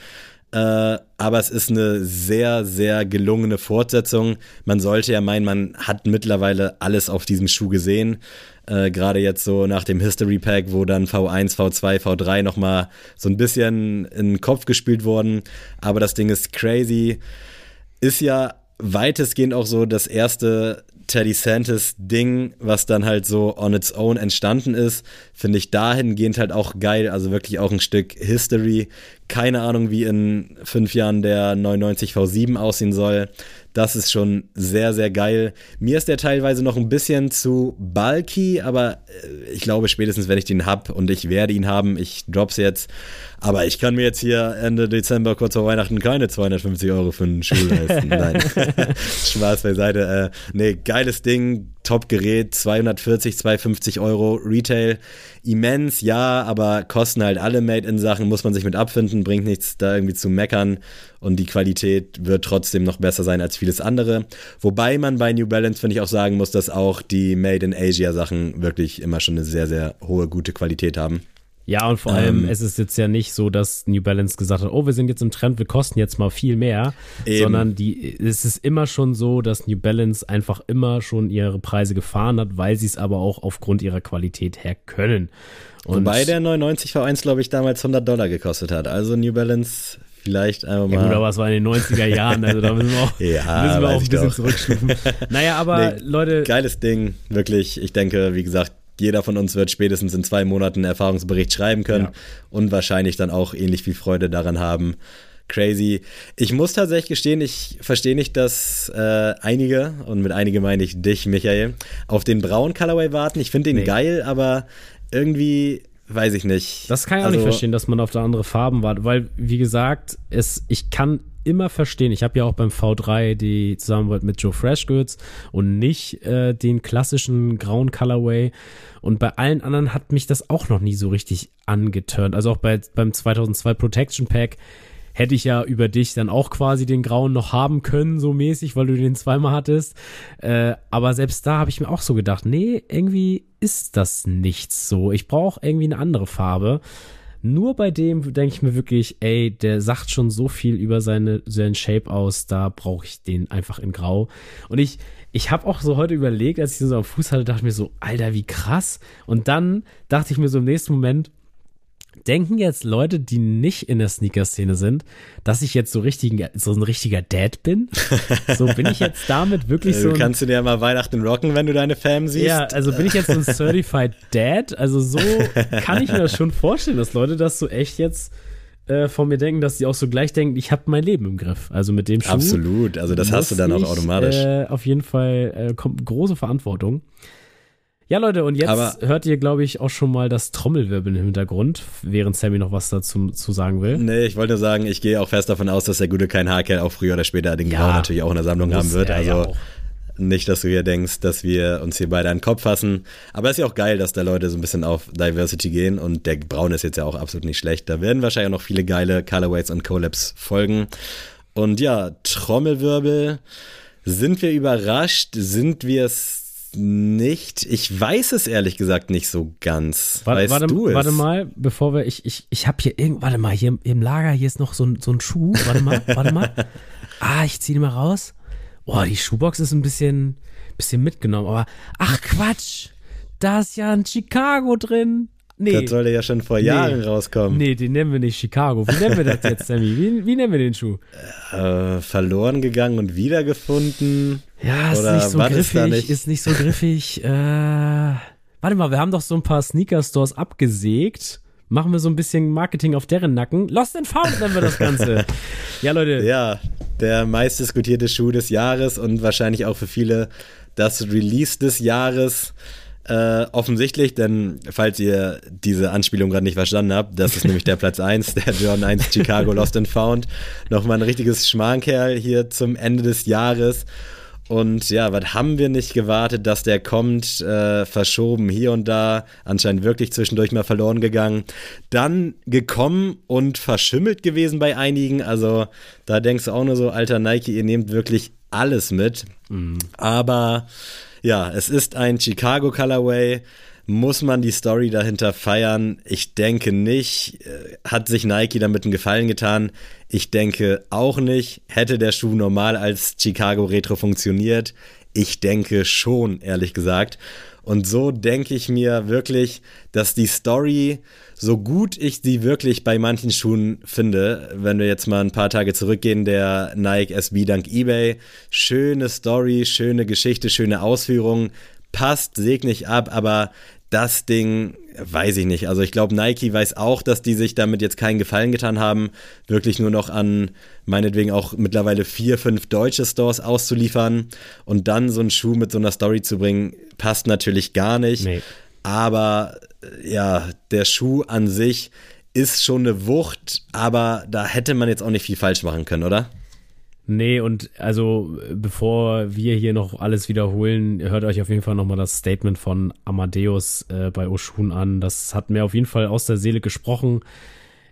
Äh, aber es ist eine sehr, sehr gelungene Fortsetzung. Man sollte ja meinen, man hat mittlerweile alles auf diesem Schuh gesehen. Äh, Gerade jetzt so nach dem History Pack, wo dann V1, V2, V3 nochmal so ein bisschen in den Kopf gespielt wurden. Aber das Ding ist crazy. Ist ja weitestgehend auch so das erste Teddy Santis Ding, was dann halt so on its own entstanden ist, finde ich dahingehend halt auch geil. Also wirklich auch ein Stück History. Keine Ahnung, wie in fünf Jahren der 99 V7 aussehen soll. Das ist schon sehr, sehr geil. Mir ist der teilweise noch ein bisschen zu bulky, aber äh, ich glaube spätestens, wenn ich den hab und ich werde ihn haben, ich drop's jetzt. Aber ich kann mir jetzt hier Ende Dezember kurz vor Weihnachten keine 250 Euro für einen Schuh leisten. Nein, Spaß beiseite. Äh, nee, geiles Ding, Top-Gerät, 240, 250 Euro Retail. Immens, ja, aber kosten halt alle Made-in-Sachen, muss man sich mit abfinden, bringt nichts da irgendwie zu meckern und die Qualität wird trotzdem noch besser sein als vieles andere. Wobei man bei New Balance, finde ich, auch sagen muss, dass auch die Made-in-Asia-Sachen wirklich immer schon eine sehr, sehr hohe, gute Qualität haben. Ja, und vor allem, ähm, es ist jetzt ja nicht so, dass New Balance gesagt hat, oh, wir sind jetzt im Trend, wir kosten jetzt mal viel mehr, eben. sondern die, es ist immer schon so, dass New Balance einfach immer schon ihre Preise gefahren hat, weil sie es aber auch aufgrund ihrer Qualität her können. Und Wobei der 99 V1, glaube ich, damals 100 Dollar gekostet hat. Also New Balance vielleicht einfach mal. Ja gut, aber es war in den 90er Jahren, also da müssen wir auch, ja, müssen wir auch ein bisschen zurückstufen. Naja, aber nee, Leute. Geiles Ding, wirklich. Ich denke, wie gesagt, jeder von uns wird spätestens in zwei Monaten einen Erfahrungsbericht schreiben können ja. und wahrscheinlich dann auch ähnlich viel Freude daran haben. Crazy. Ich muss tatsächlich gestehen, ich verstehe nicht, dass äh, einige, und mit einige meine ich dich, Michael, auf den braunen Colorway warten. Ich finde den nee. geil, aber irgendwie weiß ich nicht. Das kann ich auch also, nicht verstehen, dass man auf da andere Farben wartet, weil, wie gesagt, es, ich kann immer verstehen. Ich habe ja auch beim V3 die Zusammenarbeit mit Joe Freshgoods und nicht äh, den klassischen grauen Colorway. Und bei allen anderen hat mich das auch noch nie so richtig angeturnt. Also auch bei, beim 2002 Protection Pack hätte ich ja über dich dann auch quasi den grauen noch haben können, so mäßig, weil du den zweimal hattest. Äh, aber selbst da habe ich mir auch so gedacht, nee, irgendwie ist das nichts so. Ich brauche irgendwie eine andere Farbe. Nur bei dem denke ich mir wirklich, ey, der sagt schon so viel über seine, seinen Shape aus, da brauche ich den einfach in Grau. Und ich, ich habe auch so heute überlegt, als ich so am Fuß hatte, dachte ich mir so, Alter, wie krass. Und dann dachte ich mir so im nächsten Moment, denken jetzt Leute, die nicht in der Sneaker-Szene sind, dass ich jetzt so, richtig, so ein richtiger Dad bin? So bin ich jetzt damit wirklich so. Du kannst du dir ja mal Weihnachten rocken, wenn du deine Fam siehst. Ja, also bin ich jetzt so ein Certified Dad? Also so kann ich mir das schon vorstellen, dass Leute das so echt jetzt äh, von mir denken, dass sie auch so gleich denken, ich habe mein Leben im Griff. Also mit dem Schuh. Absolut, also das hast du dann auch automatisch. Äh, auf jeden Fall äh, kommt große Verantwortung. Ja, Leute, und jetzt Aber hört ihr, glaube ich, auch schon mal das Trommelwirbeln im Hintergrund, während Sammy noch was dazu zu sagen will. Nee, ich wollte sagen, ich gehe auch fest davon aus, dass der gute kein Haarkerl auch früher oder später den ja, Grau natürlich auch in der Sammlung haben wird. Also ja nicht, dass du hier denkst, dass wir uns hier beide an den Kopf fassen. Aber es ist ja auch geil, dass da Leute so ein bisschen auf Diversity gehen und der Braun ist jetzt ja auch absolut nicht schlecht. Da werden wahrscheinlich auch noch viele geile Colorways und Collabs folgen. Und ja, Trommelwirbel. Sind wir überrascht? Sind wir es nicht. Ich weiß es ehrlich gesagt nicht so ganz. Warte, weißt warte, du es? warte mal, bevor wir, ich, ich, ich habe hier irgend, warte mal, hier im Lager, hier ist noch so ein, so ein Schuh. Warte mal, warte mal. Ah, ich ziehe den mal raus. Boah, die Schuhbox ist ein bisschen, bisschen mitgenommen, aber ach Quatsch, da ist ja ein Chicago drin. Nee. Das sollte ja schon vor Jahren nee. rauskommen. Nee, den nennen wir nicht Chicago. Wie nennen wir das jetzt, Sammy? Wie, wie nennen wir den Schuh? Äh, verloren gegangen und wiedergefunden. Ja, ist nicht so griffig. ist nicht? Ist nicht so griffig. Äh, warte mal, wir haben doch so ein paar Sneaker-Stores abgesägt. Machen wir so ein bisschen Marketing auf deren Nacken. Lost and Found nennen wir das Ganze. ja, Leute. Ja, der meistdiskutierte Schuh des Jahres und wahrscheinlich auch für viele das Release des Jahres. Äh, offensichtlich, denn falls ihr diese Anspielung gerade nicht verstanden habt, das ist nämlich der Platz 1, der Jordan 1 Chicago Lost and Found. Nochmal ein richtiges Schmankerl hier zum Ende des Jahres. Und ja, was haben wir nicht gewartet, dass der kommt, äh, verschoben hier und da, anscheinend wirklich zwischendurch mal verloren gegangen. Dann gekommen und verschimmelt gewesen bei einigen. Also da denkst du auch nur so, alter Nike, ihr nehmt wirklich alles mit. Mhm. Aber ja, es ist ein Chicago Colorway. Muss man die Story dahinter feiern? Ich denke nicht. Äh, Hat sich Nike damit einen Gefallen getan? Ich denke auch nicht. Hätte der Schuh normal als Chicago Retro funktioniert? Ich denke schon, ehrlich gesagt. Und so denke ich mir wirklich, dass die Story, so gut ich sie wirklich bei manchen Schuhen finde, wenn wir jetzt mal ein paar Tage zurückgehen, der Nike SB dank eBay, schöne Story, schöne Geschichte, schöne Ausführung, passt, segne ich ab, aber das Ding, weiß ich nicht. Also ich glaube, Nike weiß auch, dass die sich damit jetzt keinen Gefallen getan haben, wirklich nur noch an meinetwegen auch mittlerweile vier, fünf deutsche Stores auszuliefern und dann so einen Schuh mit so einer Story zu bringen, passt natürlich gar nicht. Nee. Aber äh, ja, der Schuh an sich ist schon eine Wucht, aber da hätte man jetzt auch nicht viel falsch machen können, oder? Nee, und also bevor wir hier noch alles wiederholen, hört euch auf jeden Fall nochmal das Statement von Amadeus äh, bei Oshun an. Das hat mir auf jeden Fall aus der Seele gesprochen.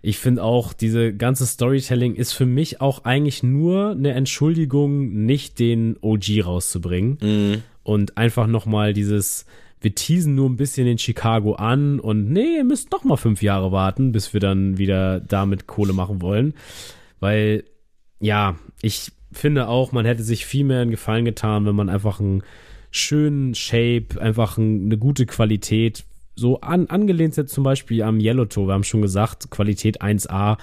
Ich finde auch, diese ganze Storytelling ist für mich auch eigentlich nur eine Entschuldigung, nicht den OG rauszubringen. Mhm. Und einfach nochmal dieses, wir teasen nur ein bisschen in Chicago an und nee, ihr müsst noch mal fünf Jahre warten, bis wir dann wieder damit Kohle machen wollen. Weil, ja, ich finde auch, man hätte sich viel mehr einen Gefallen getan, wenn man einfach einen schönen Shape, einfach ein, eine gute Qualität, so an, angelehnt jetzt zum Beispiel am Yellow Toe, wir haben schon gesagt, Qualität 1A,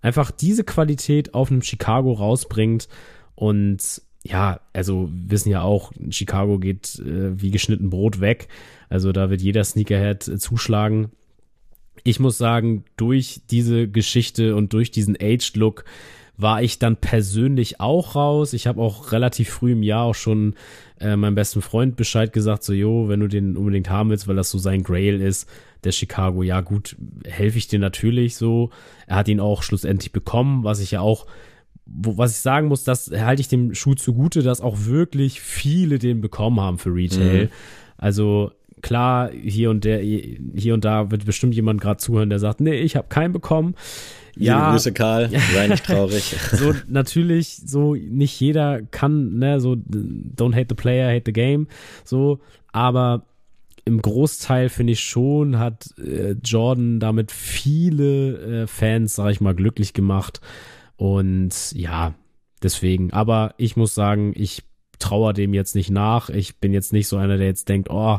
einfach diese Qualität auf einem Chicago rausbringt und ja, also wissen ja auch, Chicago geht äh, wie geschnitten Brot weg. Also da wird jeder Sneakerhead äh, zuschlagen. Ich muss sagen, durch diese Geschichte und durch diesen Aged Look war ich dann persönlich auch raus. Ich habe auch relativ früh im Jahr auch schon äh, meinem besten Freund Bescheid gesagt, so, jo, wenn du den unbedingt haben willst, weil das so sein Grail ist, der Chicago, ja gut, helfe ich dir natürlich so. Er hat ihn auch schlussendlich bekommen, was ich ja auch wo, was ich sagen muss, das halte ich dem Schuh zugute, dass auch wirklich viele den bekommen haben für Retail. Mhm. Also klar, hier und der, hier und da wird bestimmt jemand gerade zuhören, der sagt, nee, ich habe keinen bekommen. Liebe Ja, Grüße, Karl. Sei nicht traurig. so natürlich, so nicht jeder kann, ne, so don't hate the player, hate the game, so, aber im Großteil finde ich schon, hat äh, Jordan damit viele äh, Fans, sag ich mal, glücklich gemacht. Und ja, deswegen. Aber ich muss sagen, ich trauere dem jetzt nicht nach. Ich bin jetzt nicht so einer, der jetzt denkt, oh,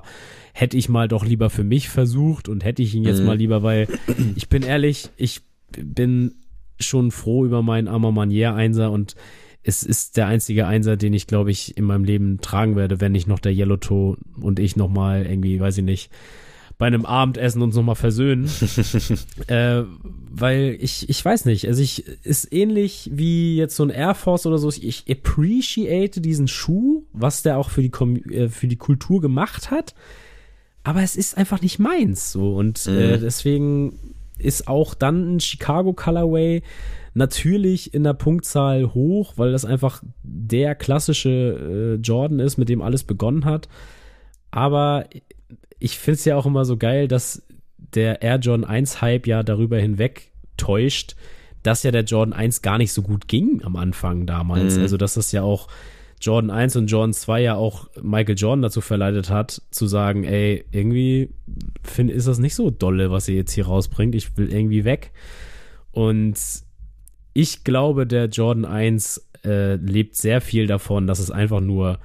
hätte ich mal doch lieber für mich versucht und hätte ich ihn jetzt Mhm. mal lieber, weil ich bin ehrlich, ich bin schon froh über meinen Armer Manier Einser und es ist der einzige Einser, den ich glaube ich in meinem Leben tragen werde, wenn nicht noch der Yellow Toe und ich noch mal irgendwie, weiß ich nicht, bei einem Abendessen uns noch mal versöhnen. äh, weil ich, ich weiß nicht, also ich, ist ähnlich wie jetzt so ein Air Force oder so. Ich appreciate diesen Schuh, was der auch für die, äh, für die Kultur gemacht hat. Aber es ist einfach nicht meins, so. Und äh, Mhm. deswegen ist auch dann ein Chicago Colorway natürlich in der Punktzahl hoch, weil das einfach der klassische äh, Jordan ist, mit dem alles begonnen hat. Aber ich finde es ja auch immer so geil, dass der Air Jordan 1 Hype ja darüber hinweg täuscht, dass ja der Jordan 1 gar nicht so gut ging am Anfang damals. Mhm. Also, dass das ja auch Jordan 1 und Jordan 2 ja auch Michael Jordan dazu verleitet hat, zu sagen, ey, irgendwie find, ist das nicht so dolle, was ihr jetzt hier rausbringt. Ich will irgendwie weg. Und ich glaube, der Jordan 1 äh, lebt sehr viel davon, dass es einfach nur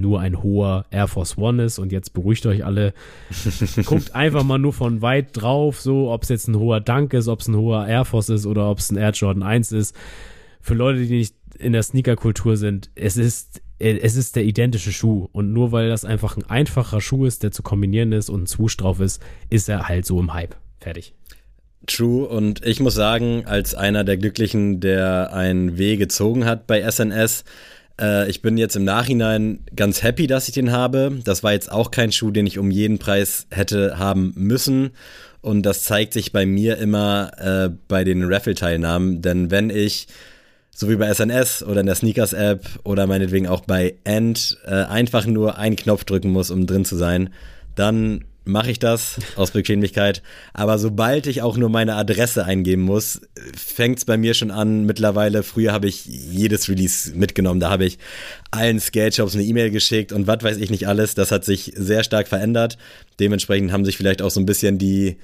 nur ein hoher Air Force One ist und jetzt beruhigt euch alle. Guckt einfach mal nur von weit drauf, so ob es jetzt ein hoher Dank ist, ob es ein hoher Air Force ist oder ob es ein Air Jordan 1 ist. Für Leute, die nicht in der Sneaker-Kultur sind, es ist es ist der identische Schuh und nur weil das einfach ein einfacher Schuh ist, der zu kombinieren ist und ein Swoosh drauf ist, ist er halt so im Hype. Fertig. True und ich muss sagen, als einer der Glücklichen, der ein W gezogen hat bei SNS, äh, ich bin jetzt im Nachhinein ganz happy, dass ich den habe. Das war jetzt auch kein Schuh, den ich um jeden Preis hätte haben müssen. Und das zeigt sich bei mir immer äh, bei den Raffle-Teilnahmen. Denn wenn ich, so wie bei SNS oder in der Sneakers-App oder meinetwegen auch bei End, äh, einfach nur einen Knopf drücken muss, um drin zu sein, dann mache ich das aus Bequemlichkeit. Aber sobald ich auch nur meine Adresse eingeben muss, fängt es bei mir schon an. Mittlerweile, früher habe ich jedes Release mitgenommen. Da habe ich allen Skate-Shops eine E-Mail geschickt und was weiß ich nicht alles. Das hat sich sehr stark verändert. Dementsprechend haben sich vielleicht auch so ein bisschen die,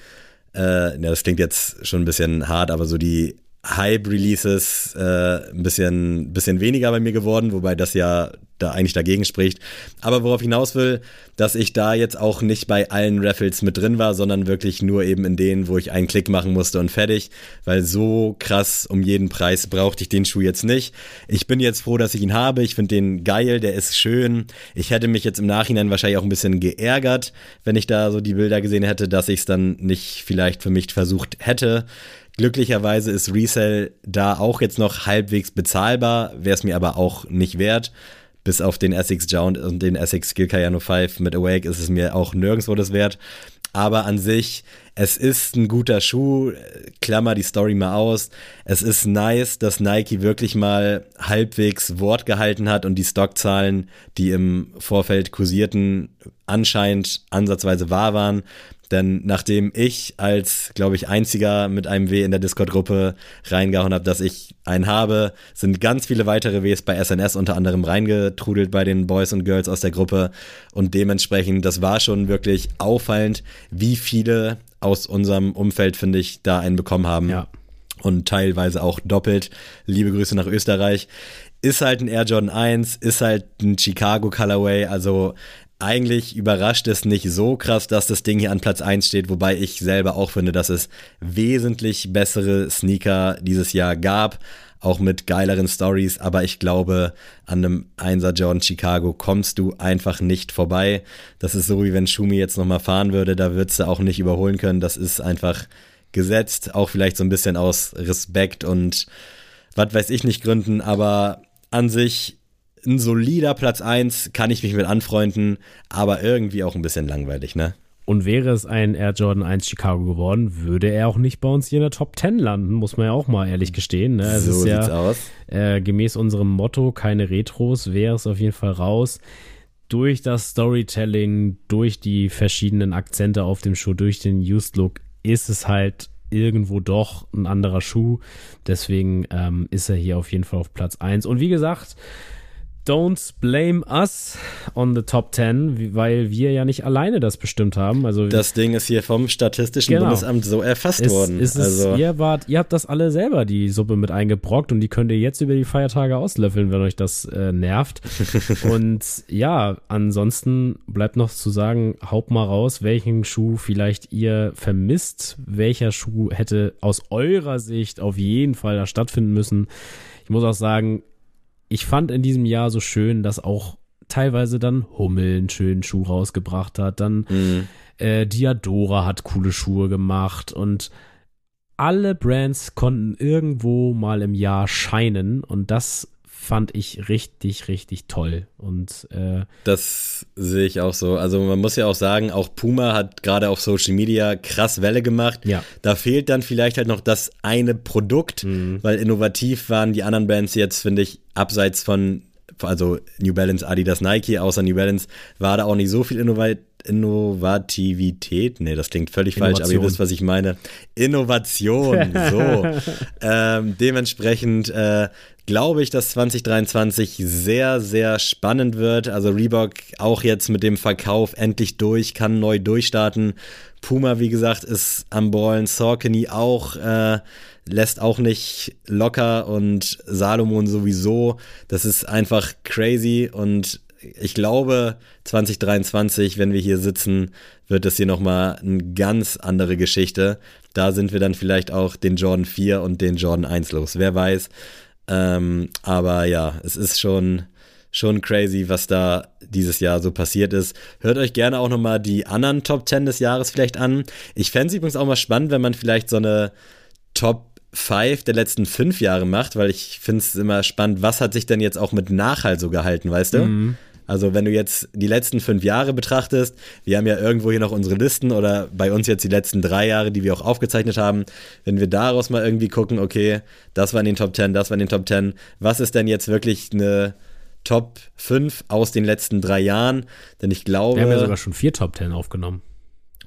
äh, ja, das klingt jetzt schon ein bisschen hart, aber so die Hype-Releases äh, ein bisschen, bisschen weniger bei mir geworden, wobei das ja da eigentlich dagegen spricht. Aber worauf hinaus will, dass ich da jetzt auch nicht bei allen Raffles mit drin war, sondern wirklich nur eben in denen, wo ich einen Klick machen musste und fertig, weil so krass um jeden Preis brauchte ich den Schuh jetzt nicht. Ich bin jetzt froh, dass ich ihn habe. Ich finde den geil, der ist schön. Ich hätte mich jetzt im Nachhinein wahrscheinlich auch ein bisschen geärgert, wenn ich da so die Bilder gesehen hätte, dass ich es dann nicht vielleicht für mich versucht hätte. Glücklicherweise ist Resell da auch jetzt noch halbwegs bezahlbar, wäre es mir aber auch nicht wert. Bis auf den Essex Jound und den Essex Skill Cayano 5 mit Awake ist es mir auch nirgendwo das wert. Aber an sich, es ist ein guter Schuh. Klammer die Story mal aus. Es ist nice, dass Nike wirklich mal halbwegs Wort gehalten hat und die Stockzahlen, die im Vorfeld kursierten, anscheinend ansatzweise wahr waren. Denn nachdem ich als, glaube ich, einziger mit einem W in der Discord-Gruppe reingehauen habe, dass ich einen habe, sind ganz viele weitere Ws bei SNS unter anderem reingetrudelt bei den Boys und Girls aus der Gruppe. Und dementsprechend, das war schon wirklich auffallend, wie viele aus unserem Umfeld, finde ich, da einen bekommen haben. Ja. Und teilweise auch doppelt. Liebe Grüße nach Österreich ist halt ein Air Jordan 1, ist halt ein Chicago Colorway, also eigentlich überrascht es nicht so krass, dass das Ding hier an Platz 1 steht, wobei ich selber auch finde, dass es wesentlich bessere Sneaker dieses Jahr gab, auch mit geileren Stories, aber ich glaube, an einem 1er Jordan Chicago kommst du einfach nicht vorbei. Das ist so, wie wenn Schumi jetzt nochmal fahren würde, da würdest du auch nicht überholen können. Das ist einfach gesetzt, auch vielleicht so ein bisschen aus Respekt und was weiß ich nicht Gründen, aber an sich ein solider Platz 1, kann ich mich mit anfreunden, aber irgendwie auch ein bisschen langweilig, ne? Und wäre es ein Air Jordan 1 Chicago geworden, würde er auch nicht bei uns hier in der Top 10 landen, muss man ja auch mal ehrlich gestehen. Ne? Es so ist sieht's ja, aus. Äh, gemäß unserem Motto, keine Retros, wäre es auf jeden Fall raus. Durch das Storytelling, durch die verschiedenen Akzente auf dem Schuh, durch den Used Look, ist es halt irgendwo doch ein anderer Schuh. Deswegen ähm, ist er hier auf jeden Fall auf Platz 1. Und wie gesagt, don't blame us on the top 10, weil wir ja nicht alleine das bestimmt haben. Also das Ding ist hier vom Statistischen genau. Bundesamt so erfasst ist, worden. Ist es, also ihr, wart, ihr habt das alle selber die Suppe mit eingebrockt und die könnt ihr jetzt über die Feiertage auslöffeln, wenn euch das äh, nervt. und ja, ansonsten bleibt noch zu sagen, haut mal raus, welchen Schuh vielleicht ihr vermisst, welcher Schuh hätte aus eurer Sicht auf jeden Fall da stattfinden müssen. Ich muss auch sagen, ich fand in diesem Jahr so schön, dass auch teilweise dann Hummel einen schönen Schuh rausgebracht hat, dann mhm. äh, Diadora hat coole Schuhe gemacht und alle Brands konnten irgendwo mal im Jahr scheinen und das fand ich richtig, richtig toll. Und äh, das sehe ich auch so. Also man muss ja auch sagen, auch Puma hat gerade auf Social Media krass Welle gemacht. Ja. Da fehlt dann vielleicht halt noch das eine Produkt, mhm. weil innovativ waren die anderen Bands jetzt, finde ich, abseits von also New Balance, Adidas, Nike, außer New Balance, war da auch nicht so viel Innovat Innovativität. Nee, das klingt völlig Innovation. falsch, aber ihr wisst, was ich meine. Innovation, so. ähm, dementsprechend äh, glaube ich, dass 2023 sehr, sehr spannend wird. Also Reebok auch jetzt mit dem Verkauf endlich durch, kann neu durchstarten. Puma, wie gesagt, ist am Ballen. Saucony auch, äh, lässt auch nicht locker und Salomon sowieso. Das ist einfach crazy und ich glaube, 2023, wenn wir hier sitzen, wird das hier nochmal eine ganz andere Geschichte. Da sind wir dann vielleicht auch den Jordan 4 und den Jordan 1 los. Wer weiß. Ähm, aber ja, es ist schon, schon crazy, was da dieses Jahr so passiert ist. Hört euch gerne auch nochmal die anderen Top 10 des Jahres vielleicht an. Ich fände es übrigens auch mal spannend, wenn man vielleicht so eine Top 5 der letzten fünf Jahre macht, weil ich finde es immer spannend, was hat sich denn jetzt auch mit Nachhalt so gehalten, weißt du? Mhm. Also wenn du jetzt die letzten fünf Jahre betrachtest, wir haben ja irgendwo hier noch unsere Listen oder bei uns jetzt die letzten drei Jahre, die wir auch aufgezeichnet haben, wenn wir daraus mal irgendwie gucken, okay, das war in den Top 10, das war in den Top 10, was ist denn jetzt wirklich eine Top 5 aus den letzten drei Jahren? Denn ich glaube. Wir haben ja sogar schon vier Top 10 aufgenommen.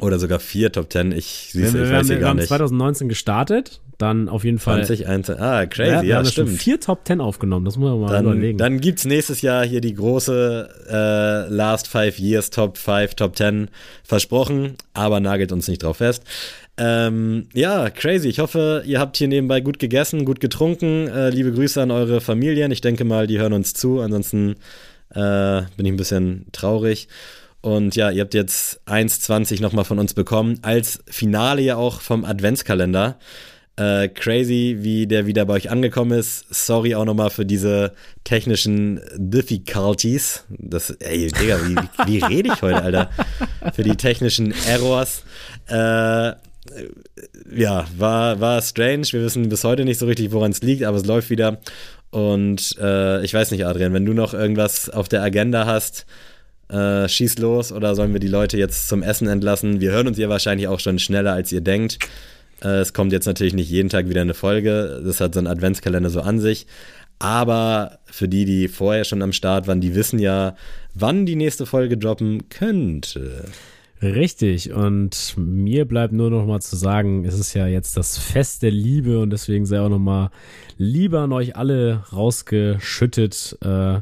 Oder sogar vier Top 10. Ich, wir, ich weiß wir, wir haben 2019 gestartet, dann auf jeden Fall. 20, 1, ah, crazy, ja, wir ja haben stimmt. schon vier Top 10 aufgenommen, das muss man mal dann, überlegen. Dann gibt es nächstes Jahr hier die große äh, Last Five Years Top 5, Top 10 versprochen, aber nagelt uns nicht drauf fest. Ähm, ja, crazy. Ich hoffe, ihr habt hier nebenbei gut gegessen, gut getrunken. Äh, liebe Grüße an eure Familien. Ich denke mal, die hören uns zu. Ansonsten äh, bin ich ein bisschen traurig. Und ja, ihr habt jetzt 1,20 nochmal von uns bekommen. Als Finale ja auch vom Adventskalender. Äh, crazy, wie der wieder bei euch angekommen ist. Sorry auch nochmal für diese technischen Difficulties. Das, ey, Digga, wie, wie, rede ich heute, Alter? Für die technischen Errors. Äh, ja, war, war strange. Wir wissen bis heute nicht so richtig, woran es liegt, aber es läuft wieder. Und äh, ich weiß nicht, Adrian, wenn du noch irgendwas auf der Agenda hast, äh, schieß los oder sollen wir die Leute jetzt zum Essen entlassen? Wir hören uns ja wahrscheinlich auch schon schneller, als ihr denkt. Äh, es kommt jetzt natürlich nicht jeden Tag wieder eine Folge. Das hat so ein Adventskalender so an sich. Aber für die, die vorher schon am Start waren, die wissen ja, wann die nächste Folge droppen könnte. Richtig. Und mir bleibt nur noch mal zu sagen, es ist ja jetzt das Fest der Liebe und deswegen sei auch noch mal Liebe an euch alle rausgeschüttet. Äh,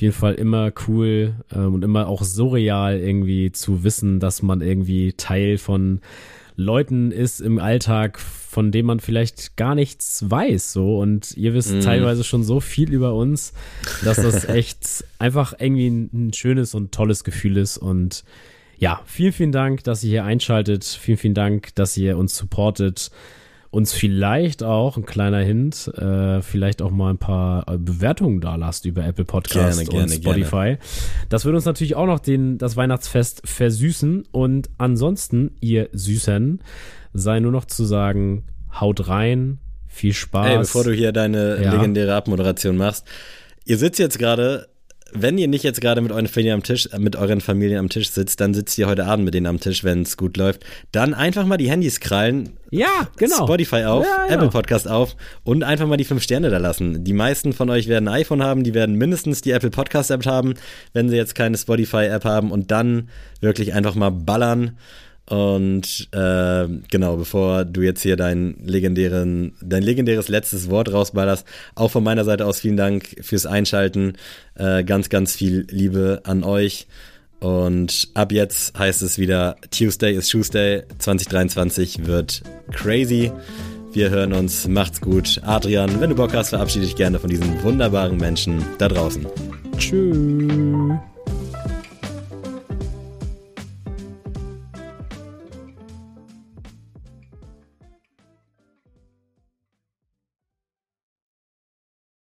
auf jeden Fall immer cool ähm, und immer auch surreal irgendwie zu wissen, dass man irgendwie Teil von Leuten ist im Alltag, von dem man vielleicht gar nichts weiß, so. Und ihr wisst mm. teilweise schon so viel über uns, dass das echt einfach irgendwie ein, ein schönes und tolles Gefühl ist. Und ja, vielen, vielen Dank, dass ihr hier einschaltet. Vielen, vielen Dank, dass ihr uns supportet uns vielleicht auch, ein kleiner Hint, äh, vielleicht auch mal ein paar äh, Bewertungen da lasst über Apple Podcast gerne, gerne, und Spotify. Gerne. Das würde uns natürlich auch noch den, das Weihnachtsfest versüßen. Und ansonsten, ihr Süßen, sei nur noch zu sagen, haut rein, viel Spaß. Ey, bevor du hier deine ja. legendäre Abmoderation machst, ihr sitzt jetzt gerade wenn ihr nicht jetzt gerade mit euren Familien am Tisch, mit euren Familien am Tisch sitzt, dann sitzt ihr heute Abend mit denen am Tisch, wenn es gut läuft. Dann einfach mal die Handys krallen. Ja, genau. Spotify auf, ja, ja. Apple Podcast auf und einfach mal die fünf Sterne da lassen. Die meisten von euch werden ein iPhone haben, die werden mindestens die Apple Podcast App haben, wenn sie jetzt keine Spotify App haben und dann wirklich einfach mal ballern. Und äh, genau, bevor du jetzt hier dein, legendären, dein legendäres letztes Wort rausballerst, auch von meiner Seite aus vielen Dank fürs Einschalten. Äh, ganz, ganz viel Liebe an euch. Und ab jetzt heißt es wieder Tuesday is Tuesday. 2023 wird crazy. Wir hören uns. Macht's gut. Adrian, wenn du Bock hast, verabschiede dich gerne von diesen wunderbaren Menschen da draußen. Tschüss.